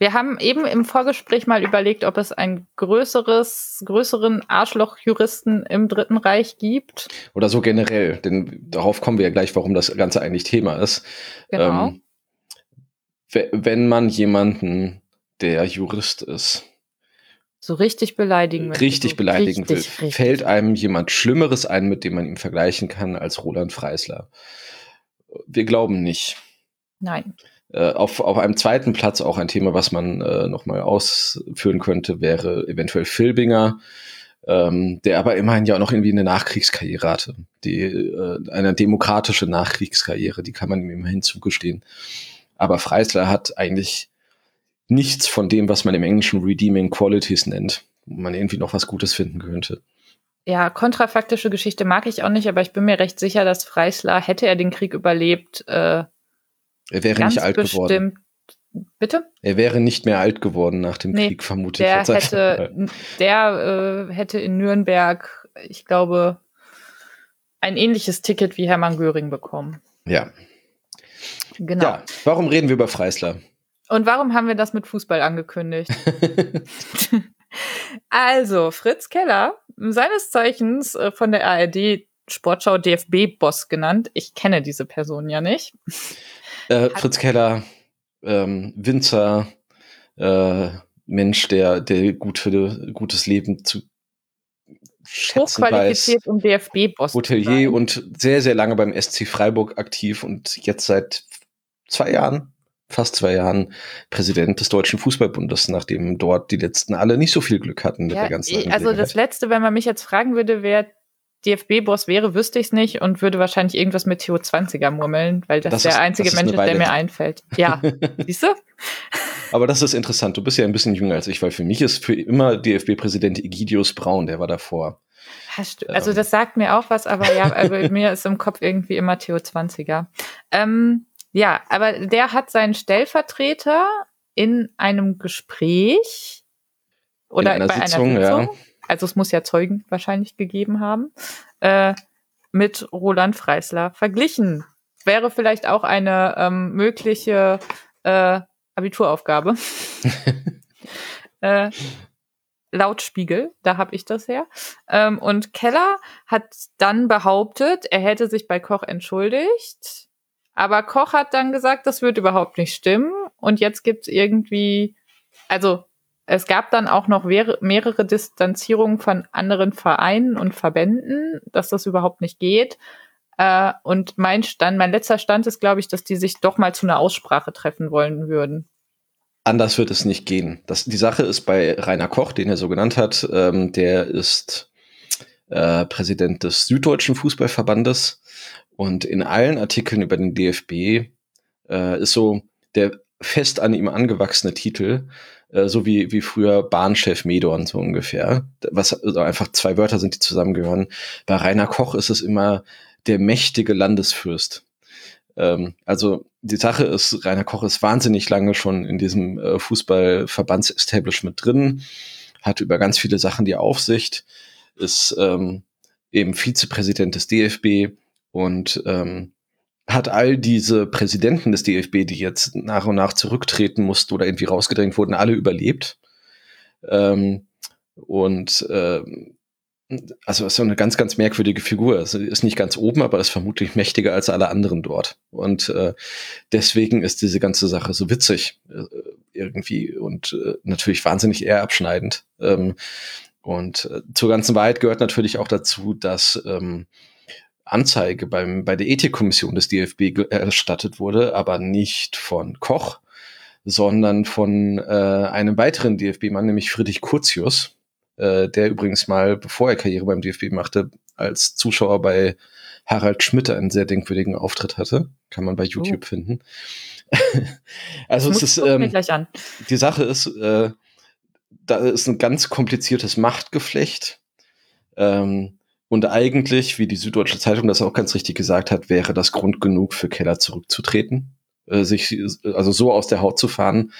Wir haben eben im Vorgespräch mal überlegt, ob es ein größeres, größeren Arschloch-Juristen im Dritten Reich gibt. oder so generell, denn darauf kommen wir ja gleich, warum das Ganze eigentlich Thema ist. Genau. Ähm, we- wenn man jemanden, der Jurist ist, so richtig beleidigen möchte. richtig beleidigen will, richtig, richtig. fällt einem jemand Schlimmeres ein, mit dem man ihn vergleichen kann als Roland Freisler. Wir glauben nicht. Nein. Äh, auf, auf einem zweiten Platz auch ein Thema, was man äh, nochmal ausführen könnte, wäre eventuell Filbinger, ähm, der aber immerhin ja auch noch irgendwie eine Nachkriegskarriere hatte. Die, äh, eine demokratische Nachkriegskarriere, die kann man ihm immerhin zugestehen. Aber Freisler hat eigentlich nichts von dem, was man im Englischen Redeeming Qualities nennt, wo man irgendwie noch was Gutes finden könnte. Ja, kontrafaktische Geschichte mag ich auch nicht, aber ich bin mir recht sicher, dass Freisler, hätte er den Krieg überlebt, äh, Er wäre ganz nicht alt bestimmt geworden. Bitte? Er wäre nicht mehr alt geworden nach dem Nee, Krieg, vermute Der [LAUGHS] hätte, der äh, hätte in Nürnberg, ich glaube, ein ähnliches Ticket wie Hermann Göring bekommen. Ja. Genau. ja. Warum reden wir über Freisler? Und warum haben wir das mit Fußball angekündigt? [LAUGHS] also, Fritz Keller, seines Zeichens äh, von der ARD Sportschau DFB-Boss genannt. Ich kenne diese Person ja nicht. Äh, Fritz Keller, ähm, Winzer, äh, Mensch, der, der gut für gutes Leben zu schätzen weiß. Hochqualifiziert, um DFB-Boss zu Hotelier und sehr, sehr lange beim SC Freiburg aktiv und jetzt seit zwei Jahren, fast zwei Jahren, Präsident des Deutschen Fußballbundes, nachdem dort die letzten alle nicht so viel Glück hatten mit Ja, der ganzen also das. Letzte, wenn man mich jetzt fragen würde, wer DFB-Boss wäre, wüsste ich es nicht und würde wahrscheinlich irgendwas mit Theo 20er murmeln, weil das, Das der ist- einzige das Mensch ist, der mir einfällt. Ja, [LAUGHS] siehst du? Aber das ist interessant. Du bist ja ein bisschen jünger als ich, weil für mich ist für immer DFB-Präsident Egidius Braun, der war davor. Hast du- Also Ähm. das sagt mir auch was, aber ja, also [LAUGHS] mir ist im Kopf irgendwie immer Theo 20er. Ähm, ja, aber der hat seinen Stellvertreter in einem Gespräch oder einer bei Sitzung, einer ja. Also es muss ja Zeugen wahrscheinlich gegeben haben, äh, mit Roland Freisler verglichen. Wäre vielleicht auch eine ähm, mögliche äh, Abituraufgabe. [LAUGHS] äh, laut Spiegel, da habe ich das her. Ähm, und Keller hat dann behauptet, er hätte sich bei Koch entschuldigt. Aber Koch hat dann gesagt, das wird überhaupt nicht stimmen. Und jetzt gibt's irgendwie, also es gab dann auch noch mehrere, Distanzierungen von anderen Vereinen und Verbänden, dass das überhaupt nicht geht. Äh, und mein Stand, mein letzter Stand ist, glaube ich, dass die sich doch mal zu einer Aussprache treffen wollen würden. Anders wird es nicht gehen. Das, die Sache ist bei Rainer Koch, den er so genannt hat, ähm, der ist äh, Präsident des Süddeutschen Fußballverbandes und in allen Artikeln über den DFB äh, ist so der fest an ihm angewachsene Titel, äh, so wie, wie früher Bahnchef Medorn so ungefähr, was also einfach zwei Wörter sind, die zusammengehören. Bei Rainer Koch ist es immer der mächtige Landesfürst. Ähm, also die Sache ist, Rainer Koch ist wahnsinnig lange schon in diesem äh, Fußballverbandsestablishment drin, hat über ganz viele Sachen die Aufsicht, ist ähm, eben Vizepräsident des DFB und ähm, hat all diese Präsidenten des DFB, die jetzt nach und nach zurücktreten mussten oder irgendwie rausgedrängt wurden, alle überlebt. Ähm, und ähm, also ist so eine ganz, ganz merkwürdige Figur. Also ist nicht ganz oben, aber ist vermutlich mächtiger als alle anderen dort. Und äh, deswegen ist diese ganze Sache so witzig äh, irgendwie und äh, natürlich wahnsinnig eher abschneidend. Ähm, und äh, zur ganzen Wahrheit gehört natürlich auch dazu, dass ähm, Anzeige beim, bei der Ethikkommission des DFB erstattet wurde, aber nicht von Koch, sondern von äh, einem weiteren DFB-Mann, nämlich Friedrich Curtius, äh, der übrigens mal, bevor er Karriere beim DFB machte, als Zuschauer bei Harald Schmidt einen sehr denkwürdigen Auftritt hatte. Kann man bei YouTube finden. [LAUGHS] also es ist, ähm, die Sache ist, äh, da ist ein ganz kompliziertes Machtgeflecht. Ähm, und eigentlich, wie die Süddeutsche Zeitung das auch ganz richtig gesagt hat, wäre das Grund genug für Keller zurückzutreten, äh, sich also so aus der Haut zu fahren,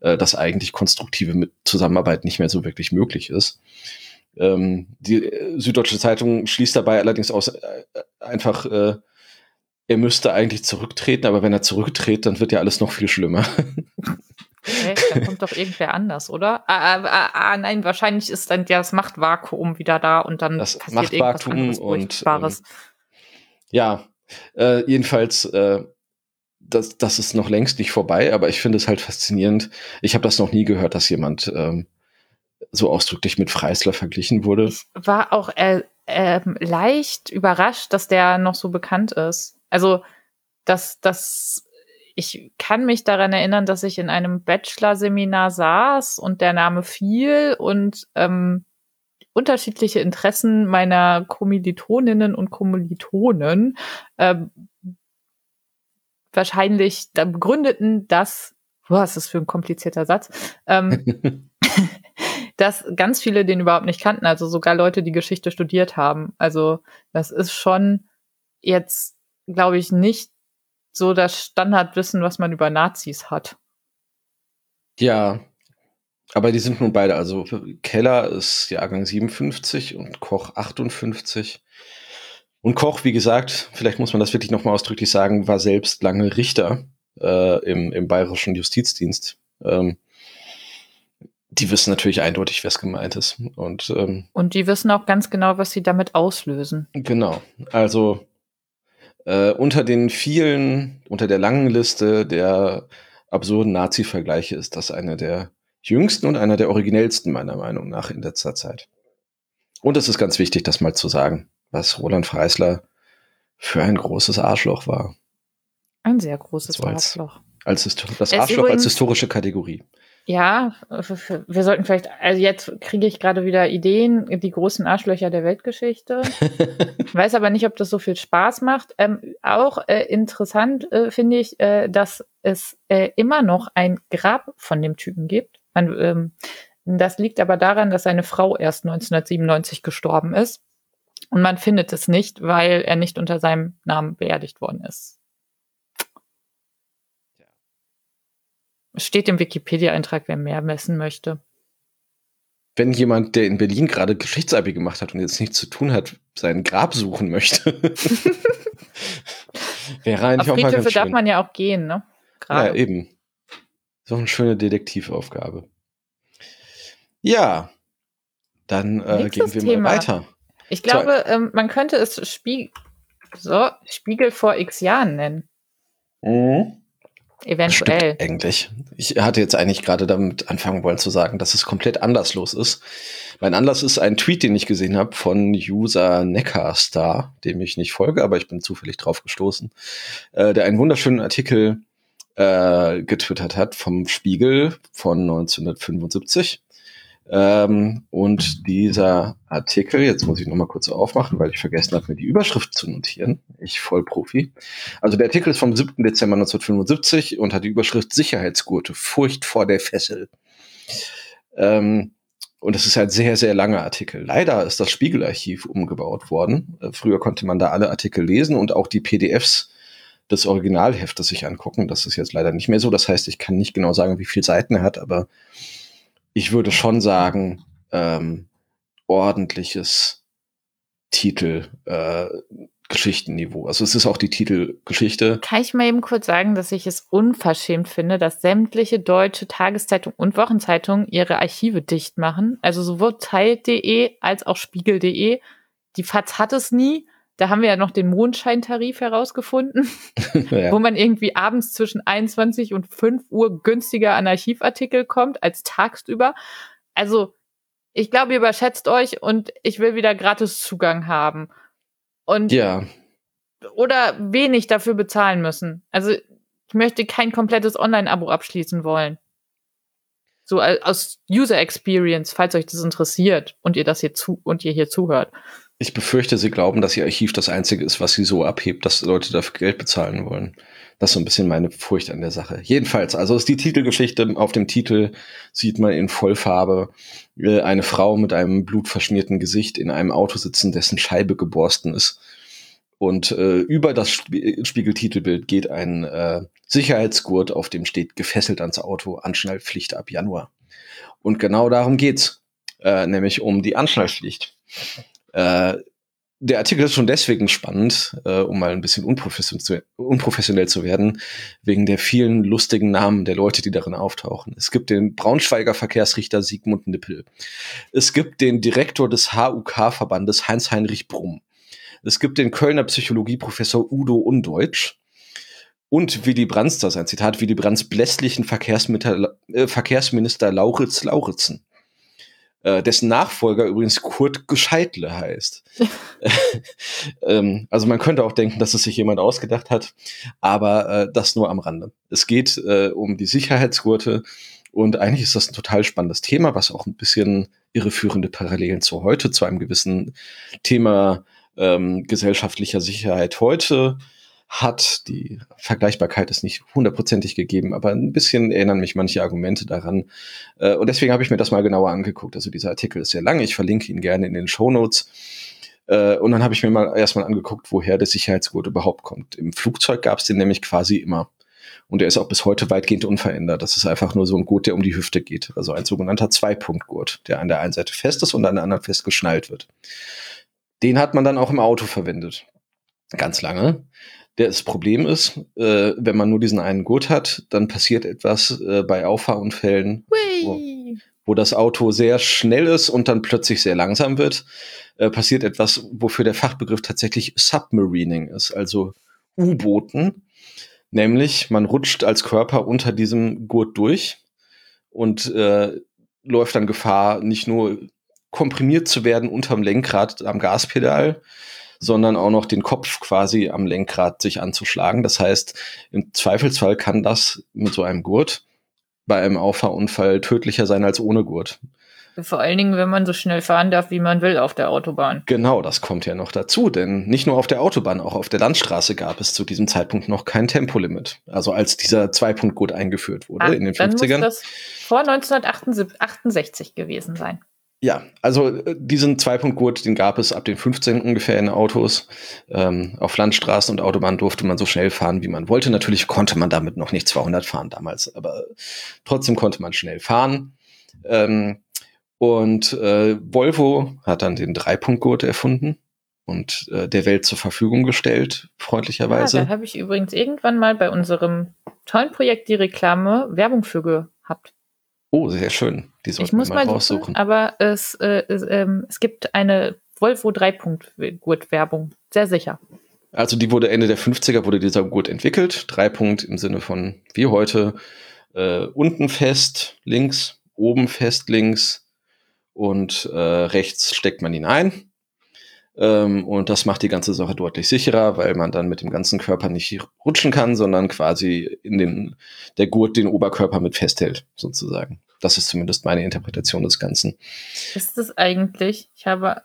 äh, dass eigentlich konstruktive Zusammenarbeit nicht mehr so wirklich möglich ist. Ähm, die äh, Süddeutsche Zeitung schließt dabei allerdings aus äh, einfach, äh, er müsste eigentlich zurücktreten, aber wenn er zurücktritt, dann wird ja alles noch viel schlimmer. [LAUGHS] Hä? Da kommt doch irgendwer anders, oder? Ah, ah, ah, ah, nein, wahrscheinlich ist dann ja das Machtvakuum wieder da und dann Das passiert irgendwas Machtvakuum anderes und, Furchtbares. Ja, äh, jedenfalls, äh, das, das ist noch längst nicht vorbei, aber ich finde es halt faszinierend. Ich habe das noch nie gehört, dass jemand ähm, so ausdrücklich mit Freisler verglichen wurde. Ich war auch äh, ähm, leicht überrascht, dass der noch so bekannt ist. Also, dass das ich kann mich daran erinnern, dass ich in einem Bachelor-Seminar saß und der Name fiel und ähm, unterschiedliche Interessen meiner Kommilitoninnen und Kommilitonen ähm, wahrscheinlich da begründeten, dass, was ist das für ein komplizierter Satz, ähm, [LAUGHS] dass ganz viele den überhaupt nicht kannten, also sogar Leute, die Geschichte studiert haben. Also das ist schon jetzt, glaube ich, nicht so das Standardwissen, was man über Nazis hat. Ja, aber die sind nun beide, also Keller ist Jahrgang 57 und Koch 58. Und Koch, wie gesagt, vielleicht muss man das wirklich nochmal ausdrücklich sagen, war selbst lange Richter äh, im, im bayerischen Justizdienst. Ähm, die wissen natürlich eindeutig, was gemeint ist. Und, ähm, Und die wissen auch ganz genau, was sie damit auslösen. genau, also äh, unter den vielen, unter der langen Liste der absurden Nazi-Vergleiche ist das einer der jüngsten und einer der originellsten meiner Meinung nach in letzter Zeit. Und es ist ganz wichtig, das mal zu sagen, was Roland Freisler für ein großes Arschloch war. Ein sehr großes So als- Arschloch. Als Histo- das ist Arschloch als übrigens- historische Kategorie. Ja, wir sollten vielleicht, also jetzt kriege ich gerade wieder Ideen, die großen Arschlöcher der Weltgeschichte. Ich [LAUGHS] weiß aber nicht, ob das so viel Spaß macht. Ähm, auch äh, interessant äh, finde ich, äh, dass es äh, immer noch ein Grab von dem Typen gibt. Man, ähm, das liegt aber daran, dass seine Frau erst 1997 gestorben ist. Und man findet es nicht, weil er nicht unter seinem Namen beerdigt worden ist. Steht im Wikipedia-Eintrag, wer mehr wissen möchte. Wenn jemand, der in Berlin gerade Geschichtsabi gemacht hat und jetzt nichts zu tun hat, sein Grab suchen möchte, [LAUGHS] wäre Auf eigentlich auch mal ganz darf schön. man ja auch gehen, ne? Ja, Gerade. eben. Ist auch eine schöne Detektivaufgabe. Ja, dann äh, Nächstes gehen wir Thema. mal weiter. ich glaube, ähm, man könnte es Spie so, Spiegel vor x Jahren nennen. Eventuell. Stimmt eigentlich. Ich hatte jetzt eigentlich gerade damit anfangen wollen zu sagen, dass es komplett anderslos ist. Mein Anlass ist ein Tweet, den ich gesehen habe von User Neckarstar, dem ich nicht folge, aber ich bin zufällig drauf gestoßen, äh, der einen wunderschönen Artikel äh, getwittert hat vom Spiegel von 1975. Ähm, und dieser Artikel, jetzt muss ich noch mal kurz aufmachen, weil ich vergessen habe, mir die Überschrift zu notieren. Ich Vollprofi. Also der Artikel ist vom 7. Dezember 1975 und hat die Überschrift Sicherheitsgurte, Furcht vor der Fessel. Ähm, und es ist ein sehr, sehr langer Artikel. Leider ist das Spiegelarchiv umgebaut worden. Äh, Früher konnte man da alle Artikel lesen und auch die PDFs des Originalheftes sich angucken. Das ist jetzt leider nicht mehr so. Das heißt, ich kann nicht genau sagen, wie viele Seiten er hat, aber ich würde schon sagen, ähm, ordentliches Titel, äh, Geschichtenniveau. Also es ist auch die Titelgeschichte. Kann ich mal eben kurz sagen, dass ich es unverschämt finde, dass sämtliche deutsche Tageszeitungen und Wochenzeitungen ihre Archive dicht machen. Also sowohl Zeit.de als auch Spiegel.de. Die FAZ hat es nie. Da haben wir ja noch den Mondscheintarif herausgefunden, [LAUGHS] ja. wo man irgendwie abends zwischen 21 und 5 Uhr günstiger an Archivartikel kommt als tagsüber. Also, ich glaube, ihr überschätzt euch und ich will wieder gratis Zugang haben. Und ja, oder wenig dafür bezahlen müssen. Also ich möchte kein komplettes Online-Abo abschließen wollen. So al- aus User Experience, falls euch das interessiert und ihr das hier zu und ihr hier zuhört. Ich befürchte, sie glauben, dass ihr Archiv das einzige ist, was sie so abhebt, dass Leute dafür Geld bezahlen wollen. Das ist so ein bisschen meine Furcht an der Sache. Jedenfalls, also ist die Titelgeschichte. Auf dem Titel sieht man in Vollfarbe äh, eine Frau mit einem blutverschmierten Gesicht in einem Auto sitzen, dessen Scheibe geborsten ist. Und äh, über das Spie Spiegeltitelbild geht ein äh, Sicherheitsgurt, auf dem steht gefesselt ans Auto, Anschnallpflicht ab Januar. Und genau darum geht's, äh, nämlich um die Anschnallpflicht. Äh, der Artikel ist schon deswegen spannend, äh, um mal ein bisschen unprofessionell zu, unprofessionell zu werden, wegen der vielen lustigen Namen der Leute, die darin auftauchen. Es gibt den Braunschweiger Verkehrsrichter Sigmund Nippel. Es gibt den Direktor des HUK-Verbandes Heinz-Heinrich Brumm. Es gibt den Kölner Psychologieprofessor Udo Undeutsch. Und Willy Brandts, das ist ein Zitat, Willy Brandts blässlichen Verkehrsminister, äh, Verkehrsminister Lauritz Lauritzen dessen Nachfolger übrigens Kurt Gescheitle heißt. [LAUGHS] ähm, also man könnte auch denken, dass es sich jemand ausgedacht hat, aber äh, das nur am Rande. Es geht äh, um die Sicherheitsgurte und eigentlich ist das ein total spannendes Thema, was auch ein bisschen irreführende Parallelen zu heute, zu einem gewissen Thema ähm, gesellschaftlicher Sicherheit heute hat. Die Vergleichbarkeit ist nicht hundertprozentig gegeben, aber ein bisschen erinnern mich manche Argumente daran. Äh, und deswegen habe ich mir das mal genauer angeguckt. Also dieser Artikel ist sehr lang, ich verlinke ihn gerne in den Show Notes. Äh, und dann habe ich mir mal erstmal angeguckt, woher der Sicherheitsgurt überhaupt kommt. Im Flugzeug gab es den nämlich quasi immer. Und der ist auch bis heute weitgehend unverändert. Das ist einfach nur so ein Gurt, der um die Hüfte geht. Also ein sogenannter Zweipunktgurt, der an der einen Seite fest ist und an der anderen fest geschnallt wird. Den hat man dann auch im Auto verwendet. Ganz lange. Das Problem ist, äh, wenn man nur diesen einen Gurt hat, dann passiert etwas äh, bei Auffahrunfällen, wo, wo das Auto sehr schnell ist und dann plötzlich sehr langsam wird. Äh, passiert etwas, wofür der Fachbegriff tatsächlich Submarining ist, also U-Booten. Nämlich, man rutscht als Körper unter diesem Gurt durch und äh, läuft dann Gefahr, nicht nur komprimiert zu werden unterm Lenkrad am Gaspedal, sondern auch noch den Kopf quasi am Lenkrad sich anzuschlagen. Das heißt, im Zweifelsfall kann das mit so einem Gurt bei einem Auffahrunfall tödlicher sein als ohne Gurt. Vor allen Dingen, wenn man so schnell fahren darf, wie man will auf der Autobahn. Genau, das kommt ja noch dazu, denn nicht nur auf der Autobahn, auch auf der Landstraße gab es zu diesem Zeitpunkt noch kein Tempolimit. Also als dieser Zweipunktgurt eingeführt wurde Ah, in den dann 50ern. muss das vor 1968 gewesen sein. Ja, also äh, diesen Zweipunktgurt, den gab es ab den 15 ungefähr in Autos. Ähm, auf Landstraßen und Autobahnen durfte man so schnell fahren, wie man wollte. Natürlich konnte man damit noch nicht 200 fahren damals, aber trotzdem konnte man schnell fahren. Ähm, und äh, Volvo hat dann den Dreipunktgurt erfunden und äh, der Welt zur Verfügung gestellt, Ja, freundlicherweise. da habe ich übrigens irgendwann mal bei unserem tollen Projekt die Reklame Werbung für gehabt. oh, sehr schön. Die Ich muss mal mal suchen, aber es, äh, es, ähm, es gibt eine Volvo 3-Punkt-Gurt-Werbung. Sehr sicher. Also die wurde Ende der 50er wurde dieser Gurt entwickelt. Dreipunkt im Sinne von wie heute äh, unten fest, links, oben fest, links und äh, rechts steckt man ihn ein. Ähm, und das macht die ganze Sache deutlich sicherer, weil man dann mit dem ganzen Körper nicht rutschen kann, sondern quasi in den, der Gurt den Oberkörper mit festhält, sozusagen. Das ist zumindest meine Interpretation des Ganzen. Ist es eigentlich, ich habe,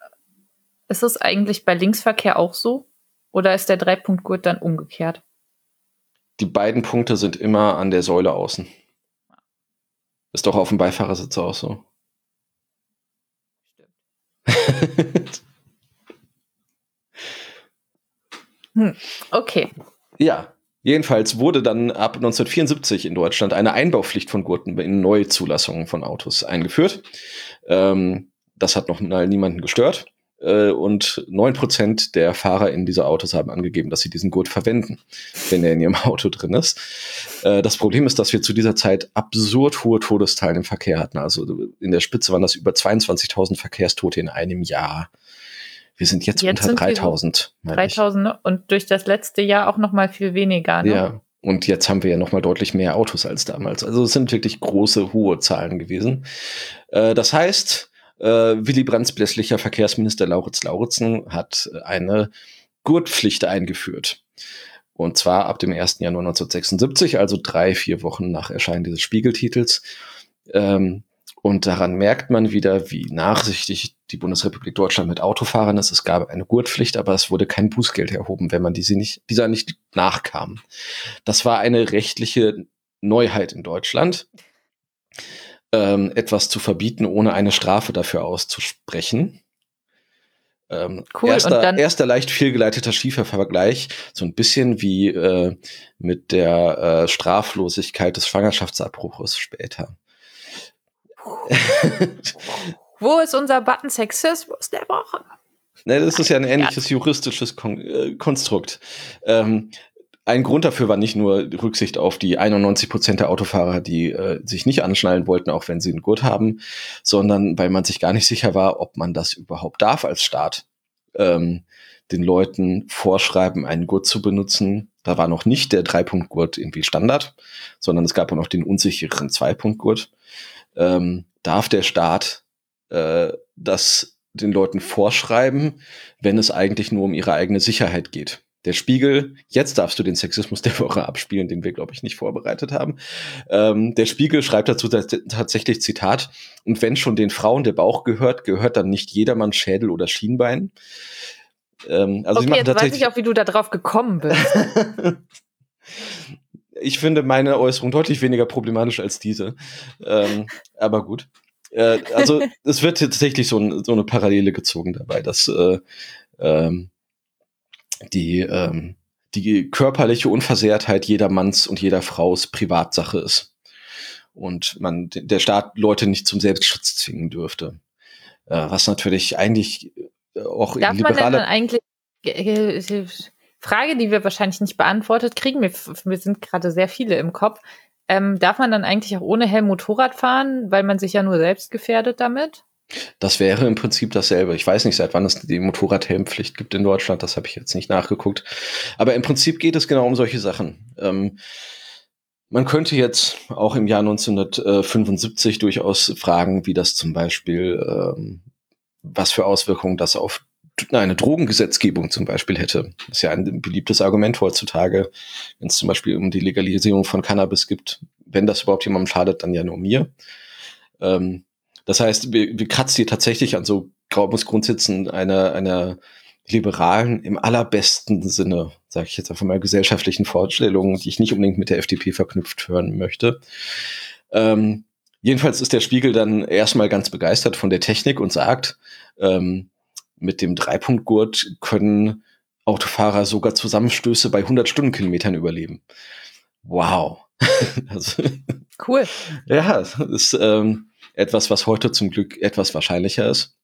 ist es eigentlich bei Linksverkehr auch so? Oder ist der Dreipunktgurt dann umgekehrt? Die beiden Punkte sind immer an der Säule außen. Ist doch auf dem Beifahrersitz auch so. [LAUGHS] Okay. ja, jedenfalls wurde dann ab 1974 in Deutschland eine Einbaupflicht von Gurten in Neuzulassungen von Autos eingeführt. Ähm, das hat noch mal niemanden gestört. Äh, und 9% der Fahrer in diese Autos haben angegeben, dass sie diesen Gurt verwenden, wenn er in ihrem [LAUGHS] Auto drin ist. Äh, das Problem ist, dass wir zu dieser Zeit absurd hohe Todeszahlen im Verkehr hatten. Also in der Spitze waren das über 22.000 Verkehrstote in einem Jahr. Wir sind jetzt, Jetzt unter sind wir so 3000. meine ich. 3000 ne? und durch das letzte Jahr auch noch mal viel weniger. Ne? Ja. Und jetzt haben wir ja noch mal deutlich mehr Autos als damals. Also es sind wirklich große, hohe Zahlen gewesen. Äh, das heißt, äh, Willy Brandts blässlicher Verkehrsminister Lauritz Lauritzen hat eine Gurtpflicht eingeführt. Und zwar ab dem 1. Januar 1976, also drei, vier Wochen nach Erscheinen dieses Spiegeltitels. Ähm, und daran merkt man wieder, wie nachsichtig die Bundesrepublik Deutschland mit Autofahrern ist. Es gab eine Gurtpflicht, aber es wurde kein Bußgeld erhoben, wenn man diese nicht, dieser nicht nachkam. Das war eine rechtliche Neuheit in Deutschland, ähm, etwas zu verbieten, ohne eine Strafe dafür auszusprechen. Ähm, Cool, Erster, erster leicht fehlgeleiteter schiefer Vergleich, so ein bisschen wie äh, mit der äh, Straflosigkeit des Schwangerschaftsabbruches später. Wo ist unser Button Sexismus der Woche? Ne, das ist ja ein ähnliches juristisches Kon äh, Konstrukt. Ähm, ein Grund dafür war nicht nur Rücksicht auf die 91 Prozent der Autofahrer, die äh, sich nicht anschnallen wollten, auch wenn sie einen Gurt haben, sondern weil man sich gar nicht sicher war, ob man das überhaupt darf als Staat. Ähm, den Leuten vorschreiben, einen Gurt zu benutzen. Da war noch nicht der Dreipunktgurt irgendwie Standard, sondern es gab auch noch den unsicheren Zweipunktgurt. Ähm, darf der Staat äh, das den Leuten vorschreiben, wenn es eigentlich nur um ihre eigene Sicherheit geht. Der Spiegel, jetzt darfst du den Sexismus der Woche abspielen, den wir, glaube ich, nicht vorbereitet haben. Ähm, der Spiegel schreibt dazu tats- tatsächlich Zitat, und wenn schon den Frauen der Bauch gehört, gehört dann nicht jedermann Schädel oder Schienbein. Ähm, also okay, jetzt weiß ich auch, wie du da drauf gekommen bist. [LAUGHS] ich finde meine Äußerung deutlich weniger problematisch als diese. Ähm, aber gut. Äh, also [LAUGHS] es wird tatsächlich so, ein, so eine Parallele gezogen dabei, dass äh, ähm, die, ähm, die körperliche Unversehrtheit jeder Manns und jeder Frau's Privatsache ist. Und man der Staat Leute nicht zum Selbstschutz zwingen dürfte. Äh, was natürlich eigentlich äh, auch Darf in man denn dann liberaler eigentlich, äh, Frage, die wir wahrscheinlich nicht beantwortet kriegen, wir, wir sind gerade sehr viele im Kopf, ähm, darf man dann eigentlich auch ohne Helm Motorrad fahren, weil man sich ja nur selbst gefährdet damit? Das wäre im Prinzip dasselbe. Ich weiß nicht, seit wann es die Motorradhelmpflicht gibt in Deutschland. Das habe ich jetzt nicht nachgeguckt. Aber im Prinzip geht es genau um solche Sachen. Ähm, man könnte jetzt auch im Jahr 1975 durchaus fragen, wie das zum Beispiel, ähm, was für Auswirkungen das auf eine Drogengesetzgebung zum Beispiel hätte. Das ist ja ein beliebtes Argument heutzutage, wenn es zum Beispiel um die Legalisierung von Cannabis gibt. Wenn das überhaupt jemandem schadet, dann ja nur mir. Ähm, das heißt, wir, wir kratzen hier tatsächlich an so Glaubensgrundsätzen einer, einer liberalen, im allerbesten Sinne, sage ich jetzt einfach mal, gesellschaftlichen Vorstellungen, die ich nicht unbedingt mit der FDP verknüpft hören möchte. Ähm, jedenfalls ist der Spiegel dann erstmal ganz begeistert von der Technik und sagt, ähm, mit dem Dreipunktgurt können Autofahrer sogar Zusammenstöße bei 100 Stundenkilometern überleben. Wow. [LAUGHS] also, Cool. ja, das ist ähm, etwas, was heute zum Glück etwas wahrscheinlicher ist.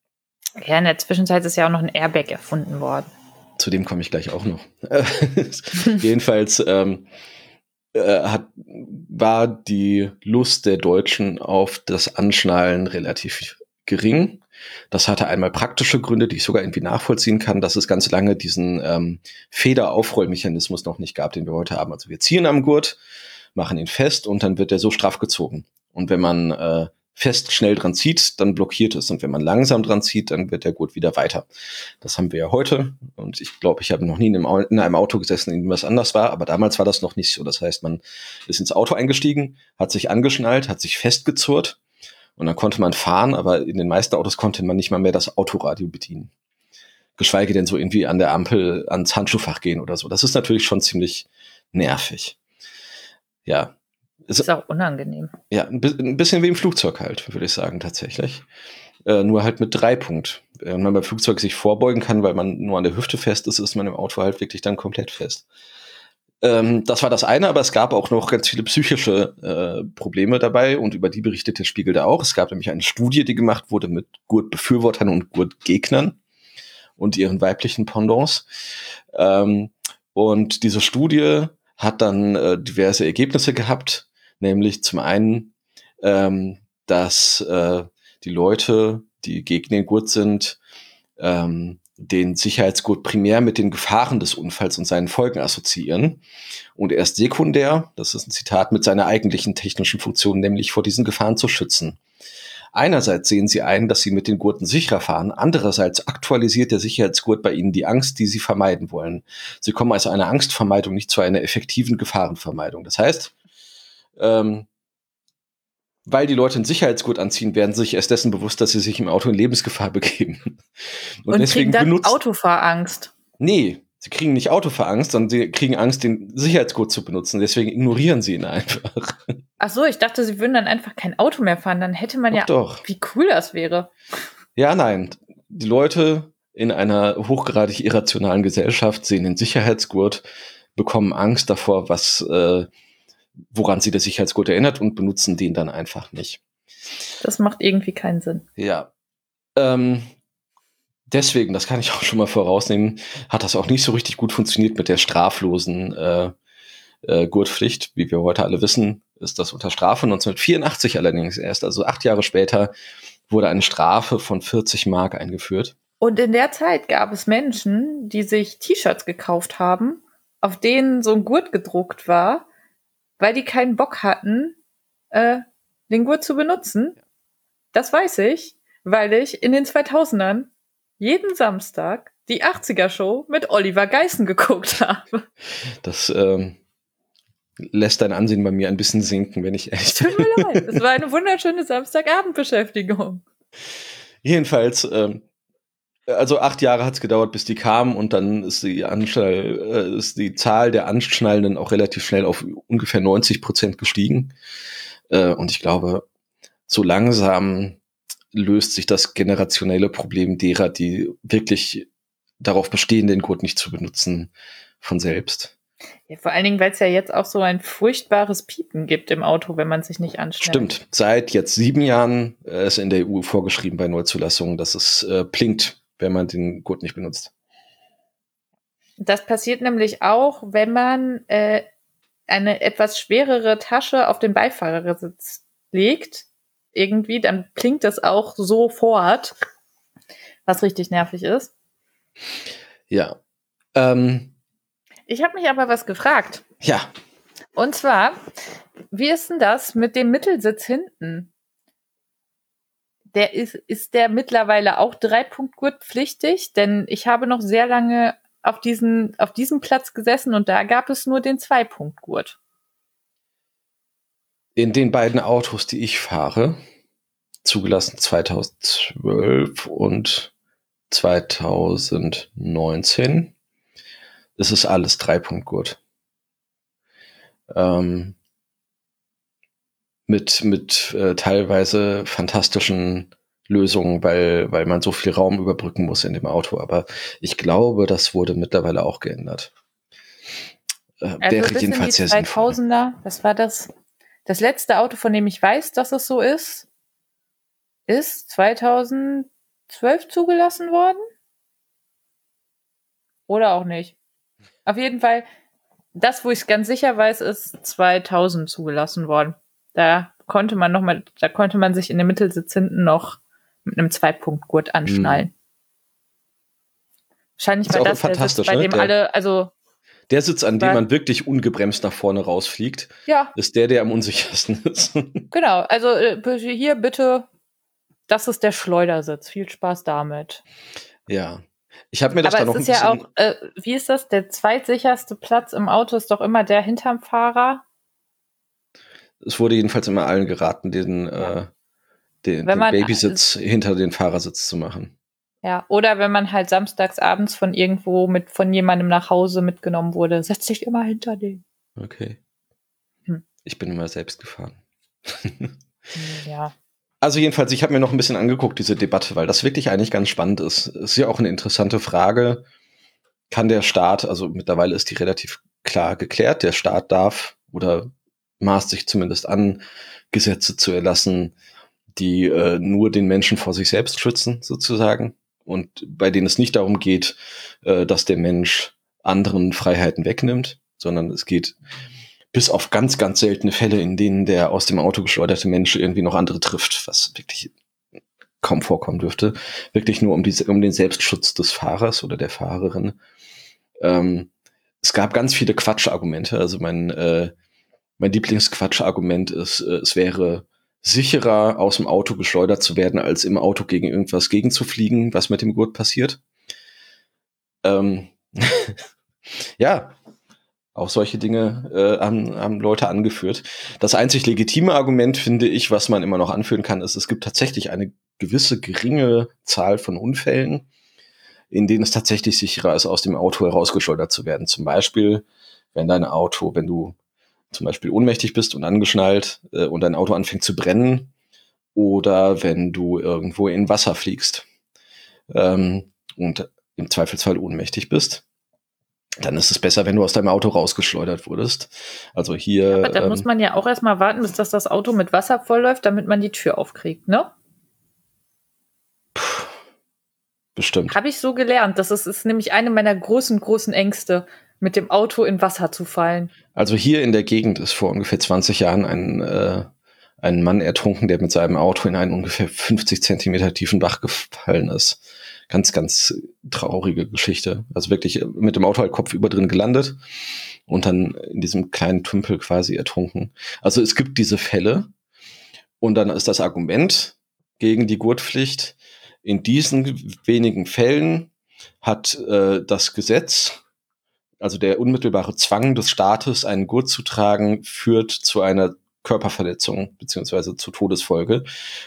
Ja, in der Zwischenzeit ist ja auch noch ein Airbag erfunden worden. Zu dem komme ich gleich auch noch. [LAUGHS] Jedenfalls ähm, äh, hat, war die Lust der Deutschen auf das Anschnallen relativ gering. Das hatte einmal praktische Gründe, die ich sogar irgendwie nachvollziehen kann, dass es ganz lange diesen ähm, Federaufrollmechanismus noch nicht gab, den wir heute haben. Also wir ziehen am Gurt, machen ihn fest und dann wird er so straff gezogen. Und wenn man äh, fest schnell dran zieht, dann blockiert es. Und wenn man langsam dran zieht, dann wird der Gurt wieder weiter. Das haben wir ja heute. Und ich glaube, ich habe noch nie in einem, Au- in einem Auto gesessen, in dem was anders war. Aber damals war das noch nicht so. Das heißt, man ist ins Auto eingestiegen, hat sich angeschnallt, hat sich festgezurrt. Und dann konnte man fahren, aber in den meisten Autos konnte man nicht mal mehr das Autoradio bedienen. Geschweige denn so irgendwie an der Ampel ans Handschuhfach gehen oder so. Das ist natürlich schon ziemlich nervig. Ja. Es- Ist auch unangenehm. ja, ein, bi ein bisschen wie im Flugzeug halt, würde ich sagen, tatsächlich. Äh, nur halt mit drei Punkt. Wenn man beim Flugzeug sich vorbeugen kann, weil man nur an der Hüfte fest ist, ist man im Auto halt wirklich dann komplett fest. Ähm, das war das eine, aber es gab auch noch ganz viele psychische äh, Probleme dabei und über die berichtet der Spiegel da auch. Es gab nämlich eine Studie, die gemacht wurde mit Gurtbefürwortern und Gurtgegnern und ihren weiblichen Pendants. Ähm, und diese Studie hat dann äh, diverse Ergebnisse gehabt, nämlich zum einen, ähm, dass äh, die Leute, die gegen den Gurt sind, ähm, den Sicherheitsgurt primär mit den Gefahren des Unfalls und seinen Folgen assoziieren und erst sekundär, das ist ein Zitat, mit seiner eigentlichen technischen Funktion, nämlich vor diesen Gefahren zu schützen. Einerseits sehen sie ein, dass sie mit den Gurten sicherer fahren, andererseits aktualisiert der Sicherheitsgurt bei ihnen die Angst, die sie vermeiden wollen. Sie kommen also einer Angstvermeidung nicht zu einer effektiven Gefahrenvermeidung. Das heißt, ähm, weil die Leute einen Sicherheitsgurt anziehen, werden sie sich erst dessen bewusst, dass sie sich im Auto in Lebensgefahr [LAUGHS] begeben. Und, kriegen dann Autofahrangst. Nee, sie kriegen nicht Autofahrangst, sondern sie kriegen Angst, den Sicherheitsgurt zu benutzen. Deswegen ignorieren sie ihn einfach. [LAUGHS] Ach so, ich dachte, sie würden dann einfach kein Auto mehr fahren. Dann hätte man ja, Doch. wie cool das wäre. Ja, nein. Die Leute in einer hochgradig irrationalen Gesellschaft sehen den Sicherheitsgurt, bekommen Angst davor, was, äh, woran sie der Sicherheitsgurt erinnert und benutzen den dann einfach nicht. Das macht irgendwie keinen Sinn. Ja. Ähm, deswegen, das kann ich auch schon mal vorausnehmen, hat das auch nicht so richtig gut funktioniert mit der straflosen äh, äh, Gurtpflicht. Wie wir heute alle wissen, ist das unter Strafe. 1984 allerdings erst, also acht Jahre später, wurde eine Strafe von 40 Mark eingeführt. Und in der Zeit gab es Menschen, die sich T-Shirts gekauft haben, auf denen so ein Gurt gedruckt war, weil die keinen Bock hatten, äh, den Gurt zu benutzen. Das weiß ich, weil ich in den 2000ern jeden Samstag die 80er-Show mit Oliver Geissen geguckt habe. Das ähm, lässt dein Ansehen bei mir ein bisschen sinken, wenn ich ehrlich Tut mir leid. Es war eine [LAUGHS] wunderschöne Samstagabendbeschäftigung. Jedenfalls, ähm, also acht Jahre hat es gedauert, bis die kamen und dann ist die, Anschnall, äh, ist die Zahl der Anschnallenden auch relativ schnell auf ungefähr 90 Prozent gestiegen. Äh, und ich glaube, so langsam löst sich das generationelle Problem derer, die wirklich darauf bestehen, den Gurt nicht zu benutzen, von selbst. Ja, vor allen Dingen, weil es ja jetzt auch so ein furchtbares Piepen gibt im Auto, wenn man sich nicht anschnallt. Stimmt. Seit jetzt sieben Jahren äh, ist in der EU vorgeschrieben bei Neuzulassungen, dass es äh, blinkt, wenn man den Gurt nicht benutzt. Das passiert nämlich auch, wenn man äh, eine etwas schwerere Tasche auf den Beifahrersitz legt. Irgendwie, dann klingt das auch sofort, was richtig nervig ist. Ja. Ähm, Ich habe mich aber was gefragt. ja. Und zwar, wie ist denn das mit dem Mittelsitz hinten? Der ist, ist der mittlerweile auch Dreipunktgurt pflichtig? Denn ich habe noch sehr lange auf diesen, auf diesem Platz gesessen und da gab es nur den Zweipunktgurt. In den beiden Autos, die ich fahre, zugelassen 2012 und 2019, ist es alles Dreipunktgurt. Ähm, mit mit äh, teilweise fantastischen Lösungen, weil, weil man so viel Raum überbrücken muss in dem Auto. Aber ich glaube, das wurde mittlerweile auch geändert. Äh, Also wäre bis in die jedenfalls sehr sinnvoll. 2000er, das war das, das letzte Auto, von dem ich weiß, dass es so ist, ist 2012 zugelassen worden? Oder auch nicht? Auf jeden Fall, das, wo ich es ganz sicher weiß, ist 2000 zugelassen worden. Da konnte man noch mal, da konnte man sich in dem Mittelsitz hinten noch mit einem Zweipunktgurt anschnallen. Wahrscheinlich Ist war das der Sitz, fantastisch, bei ne? dem Der- alle, also Der Sitz, an dem man wirklich ungebremst nach vorne rausfliegt, ja, ist der, der am unsichersten [LAUGHS] ist. Genau, also äh, hier bitte, das ist der Schleudersitz. Viel Spaß damit. ja. Ich habe mir das Aber da noch es ein ist ja auch, äh, wie ist das? Der zweitsicherste Platz im Auto ist doch immer der hinterm Fahrer. Es wurde jedenfalls immer allen geraten, den, äh, den, den Babysitz hinter den Fahrersitz zu machen. Ja, oder wenn man halt samstags abends von irgendwo mit von jemandem nach Hause mitgenommen wurde, setz dich immer hinter den. Okay. Hm. Ich bin immer selbst gefahren. Ja. Also jedenfalls, ich habe mir noch ein bisschen angeguckt, diese Debatte, weil das wirklich eigentlich ganz spannend ist. Es ist ja auch eine interessante Frage. Kann der Staat, also mittlerweile ist die relativ klar geklärt, der Staat darf oder maßt sich zumindest an, Gesetze zu erlassen, die äh, nur den Menschen vor sich selbst schützen, sozusagen. Und bei denen es nicht darum geht, äh, dass der Mensch anderen Freiheiten wegnimmt, sondern es geht bis auf ganz, ganz seltene Fälle, in denen der aus dem Auto geschleuderte Mensch irgendwie noch andere trifft, was wirklich kaum vorkommen dürfte, wirklich nur um, die, um den Selbstschutz des Fahrers oder der Fahrerin. Ähm, es gab ganz viele Quatschargumente. Also mein, äh, mein Lieblingsquatschargument ist, äh, es wäre sicherer, aus dem Auto geschleudert zu werden, als im Auto gegen irgendwas gegenzufliegen, was mit dem Gurt passiert. Ähm, [LAUGHS] ja, auch solche Dinge äh, haben, haben Leute angeführt. Das einzig legitime Argument, finde ich, was man immer noch anführen kann, ist, es gibt tatsächlich eine gewisse geringe Zahl von Unfällen, in denen es tatsächlich sicherer ist, aus dem Auto herausgeschleudert zu werden. Zum Beispiel, wenn dein Auto, wenn du zum Beispiel ohnmächtig bist und angeschnallt äh, und dein Auto anfängt zu brennen oder wenn du irgendwo in Wasser fliegst ähm, und im Zweifelsfall ohnmächtig bist, dann ist es besser, wenn du aus deinem Auto rausgeschleudert wurdest. Also hier. Aber da ähm, muss man ja auch erstmal warten, bis das, das Auto mit Wasser vollläuft, damit man die Tür aufkriegt, ne? bestimmt. Habe ich so gelernt. Das ist, ist nämlich eine meiner großen, großen Ängste, mit dem Auto in Wasser zu fallen. Also hier in der Gegend ist vor ungefähr 20 Jahren ein, äh, ein Mann ertrunken, der mit seinem Auto in einen ungefähr 50 Zentimeter tiefen Bach gefallen ist. Ganz, ganz traurige Geschichte. Also wirklich mit dem Auto halt kopfüber drin gelandet und dann in diesem kleinen Tümpel quasi ertrunken. Also es gibt diese Fälle und dann ist das Argument gegen die Gurtpflicht, in diesen wenigen Fällen hat äh, das Gesetz also der unmittelbare Zwang des Staates, einen Gurt zu tragen, führt zu einer Körperverletzung beziehungsweise zu Todesfolge.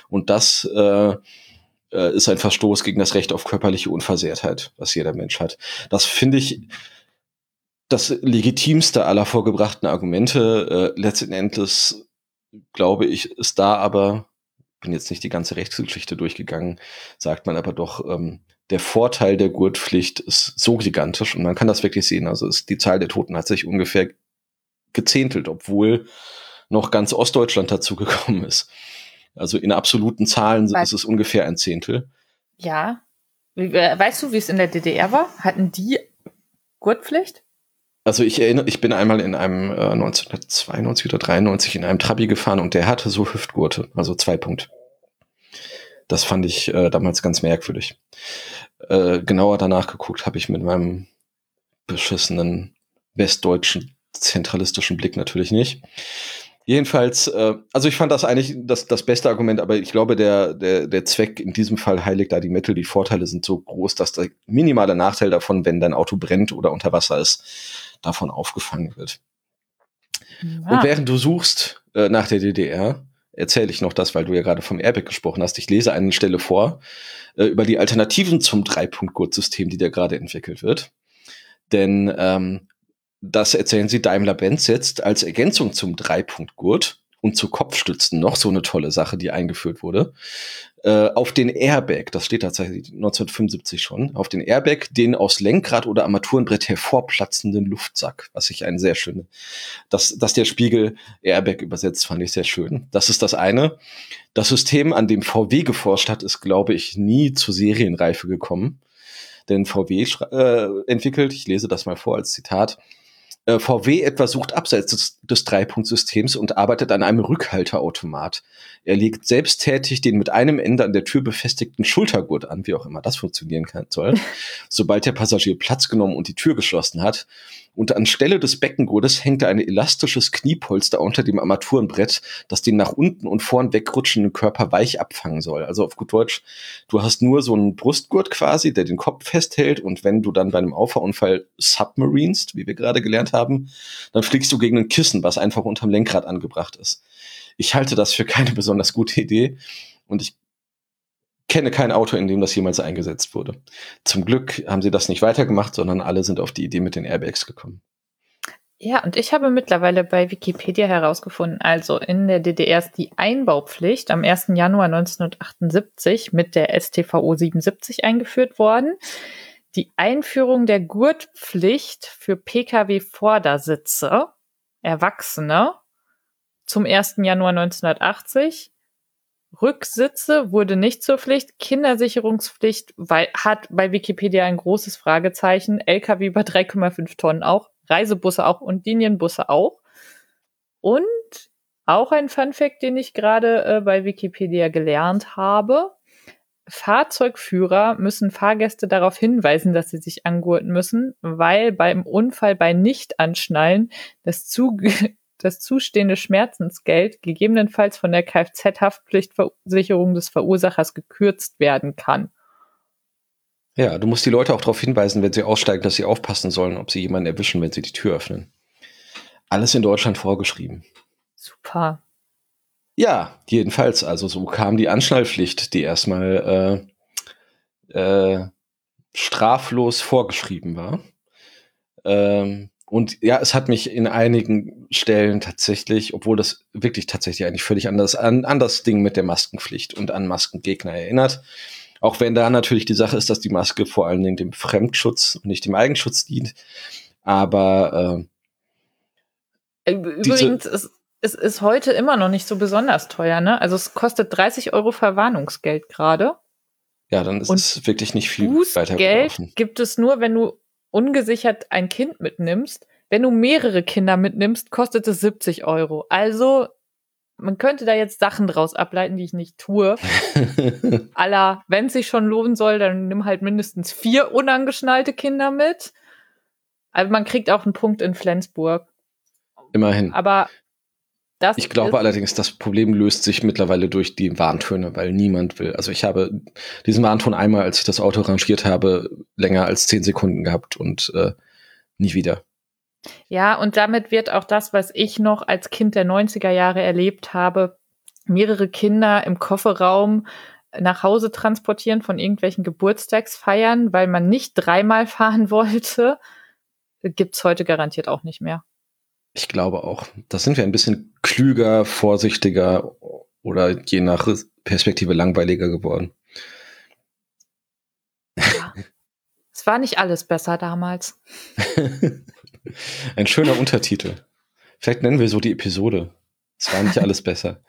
Und das äh, äh, ist ein Verstoß gegen das Recht auf körperliche Unversehrtheit, was jeder Mensch hat. Das finde ich das legitimste aller vorgebrachten Argumente. Äh, letzten Endes glaube ich, ist da aber bin jetzt nicht die ganze Rechtsgeschichte durchgegangen, sagt man aber doch, ähm, der Vorteil der Gurtpflicht ist so gigantisch und man kann das wirklich sehen. Also ist, die Zahl der Toten hat sich ungefähr gezehntelt, obwohl noch ganz Ostdeutschland dazugekommen ist. Also in absoluten Zahlen Weil- ist es ungefähr ein Zehntel. Ja. Äh, Weißt du, wie es in der DDR war? Hatten die Gurtpflicht? Also ich erinnere, ich bin einmal in einem äh, 1992 oder 93 in einem Trabi gefahren und der hatte so Hüftgurte, also zwei Punkt. Das fand ich äh, damals ganz merkwürdig. Äh, genauer danach geguckt habe ich mit meinem beschissenen westdeutschen zentralistischen Blick natürlich nicht. Jedenfalls, äh, also ich fand das eigentlich das, das beste Argument, aber ich glaube, der, der, der Zweck in diesem Fall heiligt da die Mittel. Die Vorteile sind so groß, dass der minimale Nachteil davon, wenn dein Auto brennt oder unter Wasser ist, davon aufgefangen wird. Und Ah, während du suchst äh, nach der DDR, erzähle ich noch das, weil du ja gerade vom Airbag gesprochen hast. Ich lese eine Stelle vor äh, über die Alternativen zum Dreipunkt-Gurtsystem, die da gerade entwickelt wird. Denn ähm, das erzählen sie, Daimler-Benz setzt als Ergänzung zum Dreipunkt-Gurt und zu Kopfstützen noch so eine tolle Sache, die eingeführt wurde, äh, auf den Airbag, das steht tatsächlich 1975 schon, auf den Airbag den aus Lenkrad oder Armaturenbrett hervorplatzenden Luftsack, was ich einen sehr schöne, dass, dass der Spiegel Airbag übersetzt, fand ich sehr schön. Das ist das eine. Das System, an dem VW geforscht hat, ist, glaube ich, nie zur Serienreife gekommen. Denn VW äh, entwickelt, ich lese das mal vor als Zitat, VW etwa sucht abseits des, des Dreipunktsystems und arbeitet an einem Rückhalteautomat. Er legt selbsttätig den mit einem Ende an der Tür befestigten Schultergurt an, wie auch immer das funktionieren kann, soll, [LAUGHS] sobald der Passagier Platz genommen und die Tür geschlossen hat. Und anstelle des Beckengurtes hängt ein elastisches Kniepolster unter dem Armaturenbrett, das den nach unten und vorn wegrutschenden Körper weich abfangen soll. Also auf gut Deutsch, du hast nur so einen Brustgurt quasi, der den Kopf festhält und wenn du dann bei einem Auffahrunfall submarinest, wie wir gerade gelernt haben, dann fliegst du gegen ein Kissen, was einfach unterm Lenkrad angebracht ist. Ich halte das für keine besonders gute Idee und ich kenne kein Auto, in dem das jemals eingesetzt wurde. Zum Glück haben sie das nicht weitergemacht, sondern alle sind auf die Idee mit den Airbags gekommen. Ja, und ich habe mittlerweile bei Wikipedia herausgefunden, also in der DDR ist die Einbaupflicht am 1. Januar 1978 mit der STVO 77 eingeführt worden. Die Einführung der Gurtpflicht für Pkw-Vordersitze, Erwachsene, zum 1. Januar 1980. Rücksitze wurde nicht zur Pflicht. Kindersicherungspflicht weil, hat bei Wikipedia ein großes Fragezeichen. Lkw über 3,5 Tonnen auch. Reisebusse auch und Linienbusse auch. Und auch ein Funfact, den ich gerade äh, bei Wikipedia gelernt habe. Fahrzeugführer müssen Fahrgäste darauf hinweisen, dass sie sich angurten müssen, weil beim Unfall bei Nichtanschnallen das, zu, das zustehende Schmerzensgeld gegebenenfalls von der Kfz-Haftpflichtversicherung des Verursachers gekürzt werden kann. Ja, du musst die Leute auch darauf hinweisen, wenn sie aussteigen, dass sie aufpassen sollen, ob sie jemanden erwischen, wenn sie die Tür öffnen. Alles in Deutschland vorgeschrieben. Super. Ja, jedenfalls, also so kam die Anschnallpflicht, die erstmal äh, äh, straflos vorgeschrieben war. Ähm, und ja, es hat mich in einigen Stellen tatsächlich, obwohl das wirklich tatsächlich eigentlich völlig anders an, an das Ding mit der Maskenpflicht und an Maskengegner erinnert. Auch wenn da natürlich die Sache ist, dass die Maske vor allen Dingen dem Fremdschutz und nicht dem Eigenschutz dient. Aber äh, Übrigens, es, es ist heute immer noch nicht so besonders teuer, ne? Also es kostet 30 Euro Verwarnungsgeld gerade. ja, dann ist Und es wirklich nicht viel Bußgeld weitergelaufen. gibt es nur, wenn du ungesichert ein Kind mitnimmst. Wenn du mehrere Kinder mitnimmst, kostet es 70 Euro. Also man könnte da jetzt Sachen draus ableiten, die ich nicht tue. [LAUGHS] aller, wenn es sich schon lohnen soll, dann nimm halt mindestens vier unangeschnallte Kinder mit. Also man kriegt auch einen Punkt in Flensburg. Immerhin. Aber das Ich glaube allerdings, das Problem löst sich mittlerweile durch die Warntöne, weil niemand will. Also ich habe diesen Warnton einmal, als ich das Auto rangiert habe, länger als zehn Sekunden gehabt und äh, nie wieder. Ja, und damit wird auch das, was ich noch als Kind der 90er Jahre erlebt habe, mehrere Kinder im Kofferraum nach Hause transportieren von irgendwelchen Geburtstagsfeiern, weil man nicht dreimal fahren wollte, gibt's heute garantiert auch nicht mehr. Ich glaube auch. Da sind wir ein bisschen klüger, vorsichtiger oder je nach Perspektive langweiliger geworden. Ja. es war nicht alles besser damals. [LAUGHS] Ein schöner Untertitel. Vielleicht nennen wir so die Episode. Es war nicht alles besser.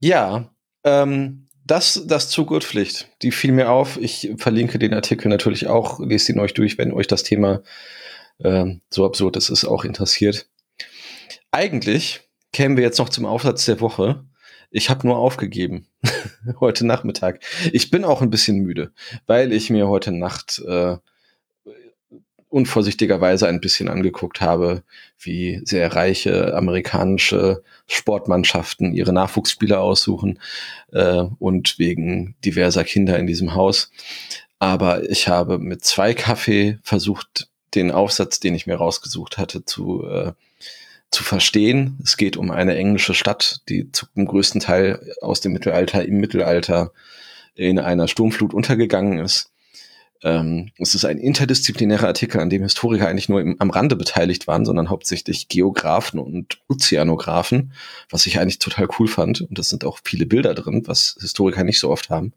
Ja, ähm, das, das Zugurtpflicht, die fiel mir auf. Ich verlinke den Artikel natürlich auch, lest ihn euch durch, wenn euch das Thema ähm, so absurd ist, ist auch interessiert. Eigentlich kämen wir jetzt noch zum Aufsatz der Woche. Ich habe nur aufgegeben [LAUGHS] heute Nachmittag. Ich bin auch ein bisschen müde, weil ich mir heute Nacht äh, unvorsichtigerweise ein bisschen angeguckt habe, wie sehr reiche amerikanische Sportmannschaften ihre Nachwuchsspieler aussuchen äh, und wegen diverser Kinder in diesem Haus. Aber ich habe mit zwei Kaffee versucht, den Aufsatz, den ich mir rausgesucht hatte, zu, äh, zu verstehen. Es geht um eine englische Stadt, die zum größten Teil aus dem Mittelalter im Mittelalter in einer Sturmflut untergegangen ist ähm, es ist ein interdisziplinärer Artikel, an dem Historiker eigentlich nur im, am Rande beteiligt waren, sondern hauptsächlich Geografen und Ozeanografen, was ich eigentlich total cool fand. Und das sind auch viele Bilder drin, was Historiker nicht so oft haben.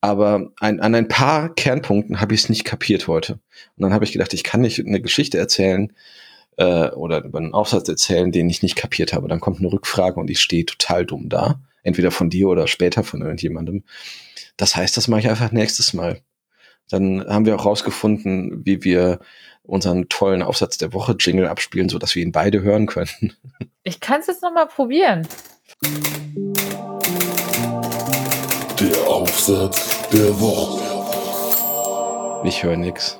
Aber ein, an ein paar Kernpunkten habe ich es nicht kapiert heute. Und dann habe ich gedacht, ich kann nicht eine Geschichte erzählen äh, oder über einen Aufsatz erzählen, den ich nicht kapiert habe. Dann kommt eine Rückfrage und ich stehe total dumm da. Entweder von dir oder später von irgendjemandem. Das heißt, das mache ich einfach nächstes Mal. Dann haben wir auch rausgefunden, wie wir unseren tollen Aufsatz der Woche Jingle abspielen, so dass wir ihn beide hören können. [LAUGHS] Ich kann es jetzt noch mal probieren. Der Aufsatz der Woche. Ich höre nix.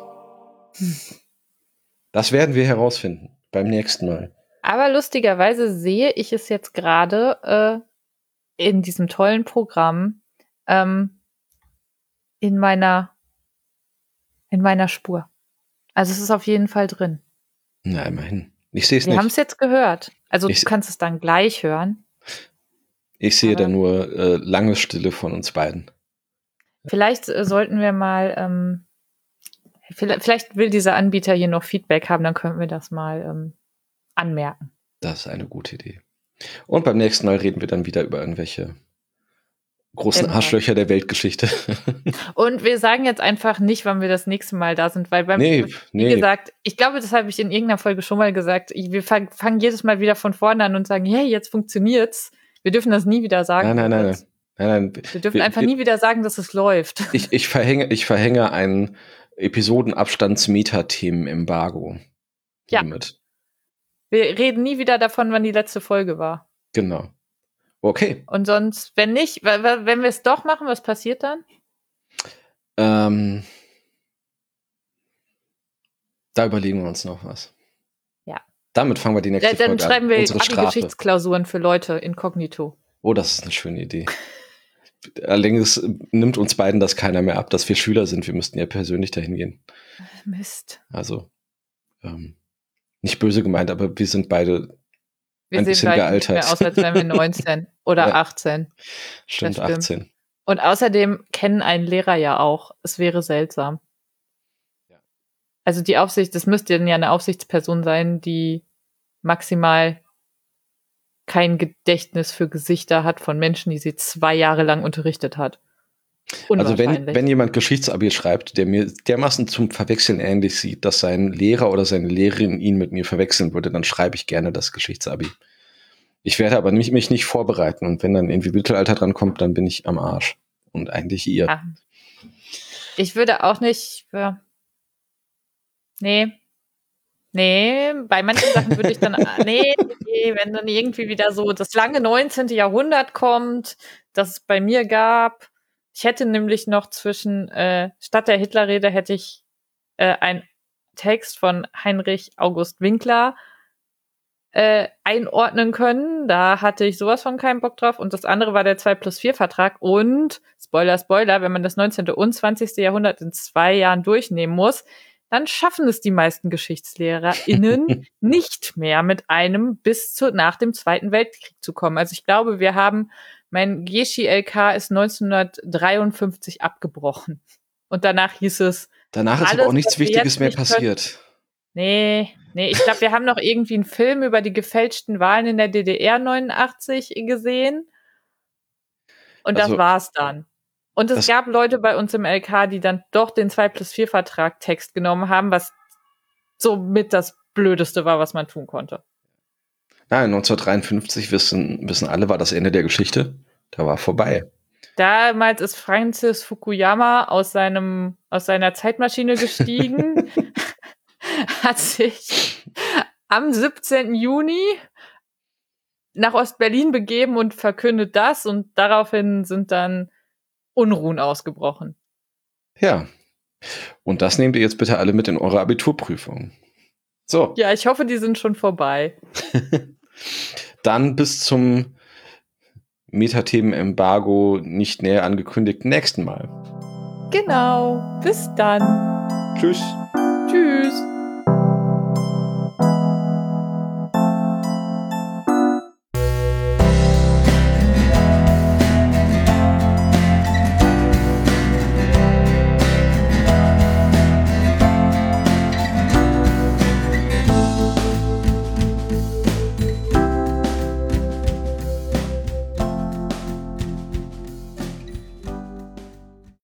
[LAUGHS] Das werden wir herausfinden beim nächsten Mal. Aber lustigerweise sehe ich es jetzt gerade äh, in diesem tollen Programm ähm, in meiner in meiner Spur. Also es ist auf jeden Fall drin. Na, immerhin. Ich sehe es Wir nicht. haben es jetzt gehört. Also Ich du kannst es dann gleich hören. Ich sehe da aber- nur äh, lange Stille von uns beiden. Vielleicht äh, sollten wir mal, ähm, vielleicht, will dieser Anbieter hier noch Feedback haben, dann könnten wir das mal ähm, anmerken. Das ist eine gute Idee. Und beim nächsten Mal reden wir dann wieder über irgendwelche großen Genau. Arschlöcher der Weltgeschichte. [LAUGHS] Und wir sagen jetzt einfach nicht, wann wir das nächste Mal da sind, weil beim, nee, wie nee. gesagt, ich glaube, das habe ich in irgendeiner Folge schon mal gesagt. Wir fang- fangen jedes Mal wieder von vorne an und sagen, hey, jetzt funktioniert's. Wir dürfen das nie wieder sagen. Nein, nein, nein, nein, nein. Wir dürfen Wir- einfach wir- nie wieder sagen, dass es läuft. Ich, ich verhänge, ich verhänge ein Episodenabstands-Metathemen-Embargo. Ja. Hiermit. Wir reden nie wieder davon, wann die letzte Folge war. Genau. Okay. Und sonst, wenn nicht, wenn wir es doch machen, was passiert dann? Ähm, da überlegen wir uns noch was. Ja. Damit fangen wir die nächste Ja, dann Folge schreiben an. wir Unsere Strafe. Abi-Geschichtsklausuren für Leute inkognito. Oh, das ist eine schöne Idee. Allerdings nimmt uns beiden das keiner mehr ab, dass wir Schüler sind. Wir müssten ja persönlich dahin gehen. Mist. Also, ähm, nicht böse gemeint, aber wir sind beide Wir Ein sehen bisschen beide nicht gealtert. mehr aus, als wären wir [LAUGHS] 19 oder Ja. 18. stimmt stimmt. 18. Und außerdem kennen einen Lehrer ja auch. Es wäre seltsam. Ja. Also die Aufsicht, das müsste dann ja eine Aufsichtsperson sein, die maximal kein Gedächtnis für Gesichter hat von Menschen, die sie zwei Jahre lang unterrichtet hat. Also wenn, wenn jemand Geschichtsabi schreibt, der mir dermaßen zum Verwechseln ähnlich sieht, dass sein Lehrer oder seine Lehrerin ihn mit mir verwechseln würde, dann schreibe ich gerne das Geschichtsabi. Ich werde aber mich, mich nicht vorbereiten und wenn dann irgendwie Mittelalter dran kommt, dann bin ich am Arsch. Und eigentlich ihr. Ah. Ich würde auch nicht. Nee. Nee, bei manchen Sachen würde ich dann. [LAUGHS] nee, nee, wenn dann irgendwie wieder so das lange 19. Jahrhundert kommt, das es bei mir gab. Ich hätte nämlich noch zwischen, äh, statt der Hitlerrede hätte ich äh, einen Text von Heinrich August Winkler äh, einordnen können. Da hatte ich sowas von keinen Bock drauf. Und das andere war der 2 plus 4 Vertrag. Und, Spoiler, Spoiler, wenn man das 19. und 20. Jahrhundert in zwei Jahren durchnehmen muss, dann schaffen es die meisten GeschichtslehrerInnen [LAUGHS] nicht mehr mit einem bis zu nach dem Zweiten Weltkrieg zu kommen. Also ich glaube, wir haben, mein Geschi-LK ist 1953 abgebrochen. Und danach hieß es, Danach ist alles, aber auch nichts Wichtiges mehr passiert. Nee, nee, ich glaube, wir haben noch irgendwie einen Film über die gefälschten Wahlen in der DDR 89 gesehen. Und das Also- war's dann. Und es Das- gab Leute bei uns im LK, die dann doch den 2 plus 4 Vertrag Text genommen haben, was somit das Blödeste war, was man tun konnte. Nein, 1953 wissen, wissen alle, war das Ende der Geschichte. Da war vorbei. Damals ist Francis Fukuyama aus seinem, aus seiner Zeitmaschine gestiegen, [LAUGHS] hat sich am 17. Juni nach Ostberlin begeben und verkündet das und daraufhin sind dann Unruhen ausgebrochen. Ja. Und das nehmt ihr jetzt bitte alle mit in eure Abiturprüfung. So, Ja, ich hoffe, die sind schon vorbei. [LAUGHS] dann bis zum Metathemen-Embargo nicht näher angekündigten nächsten Mal. Genau. Bis dann. Tschüss.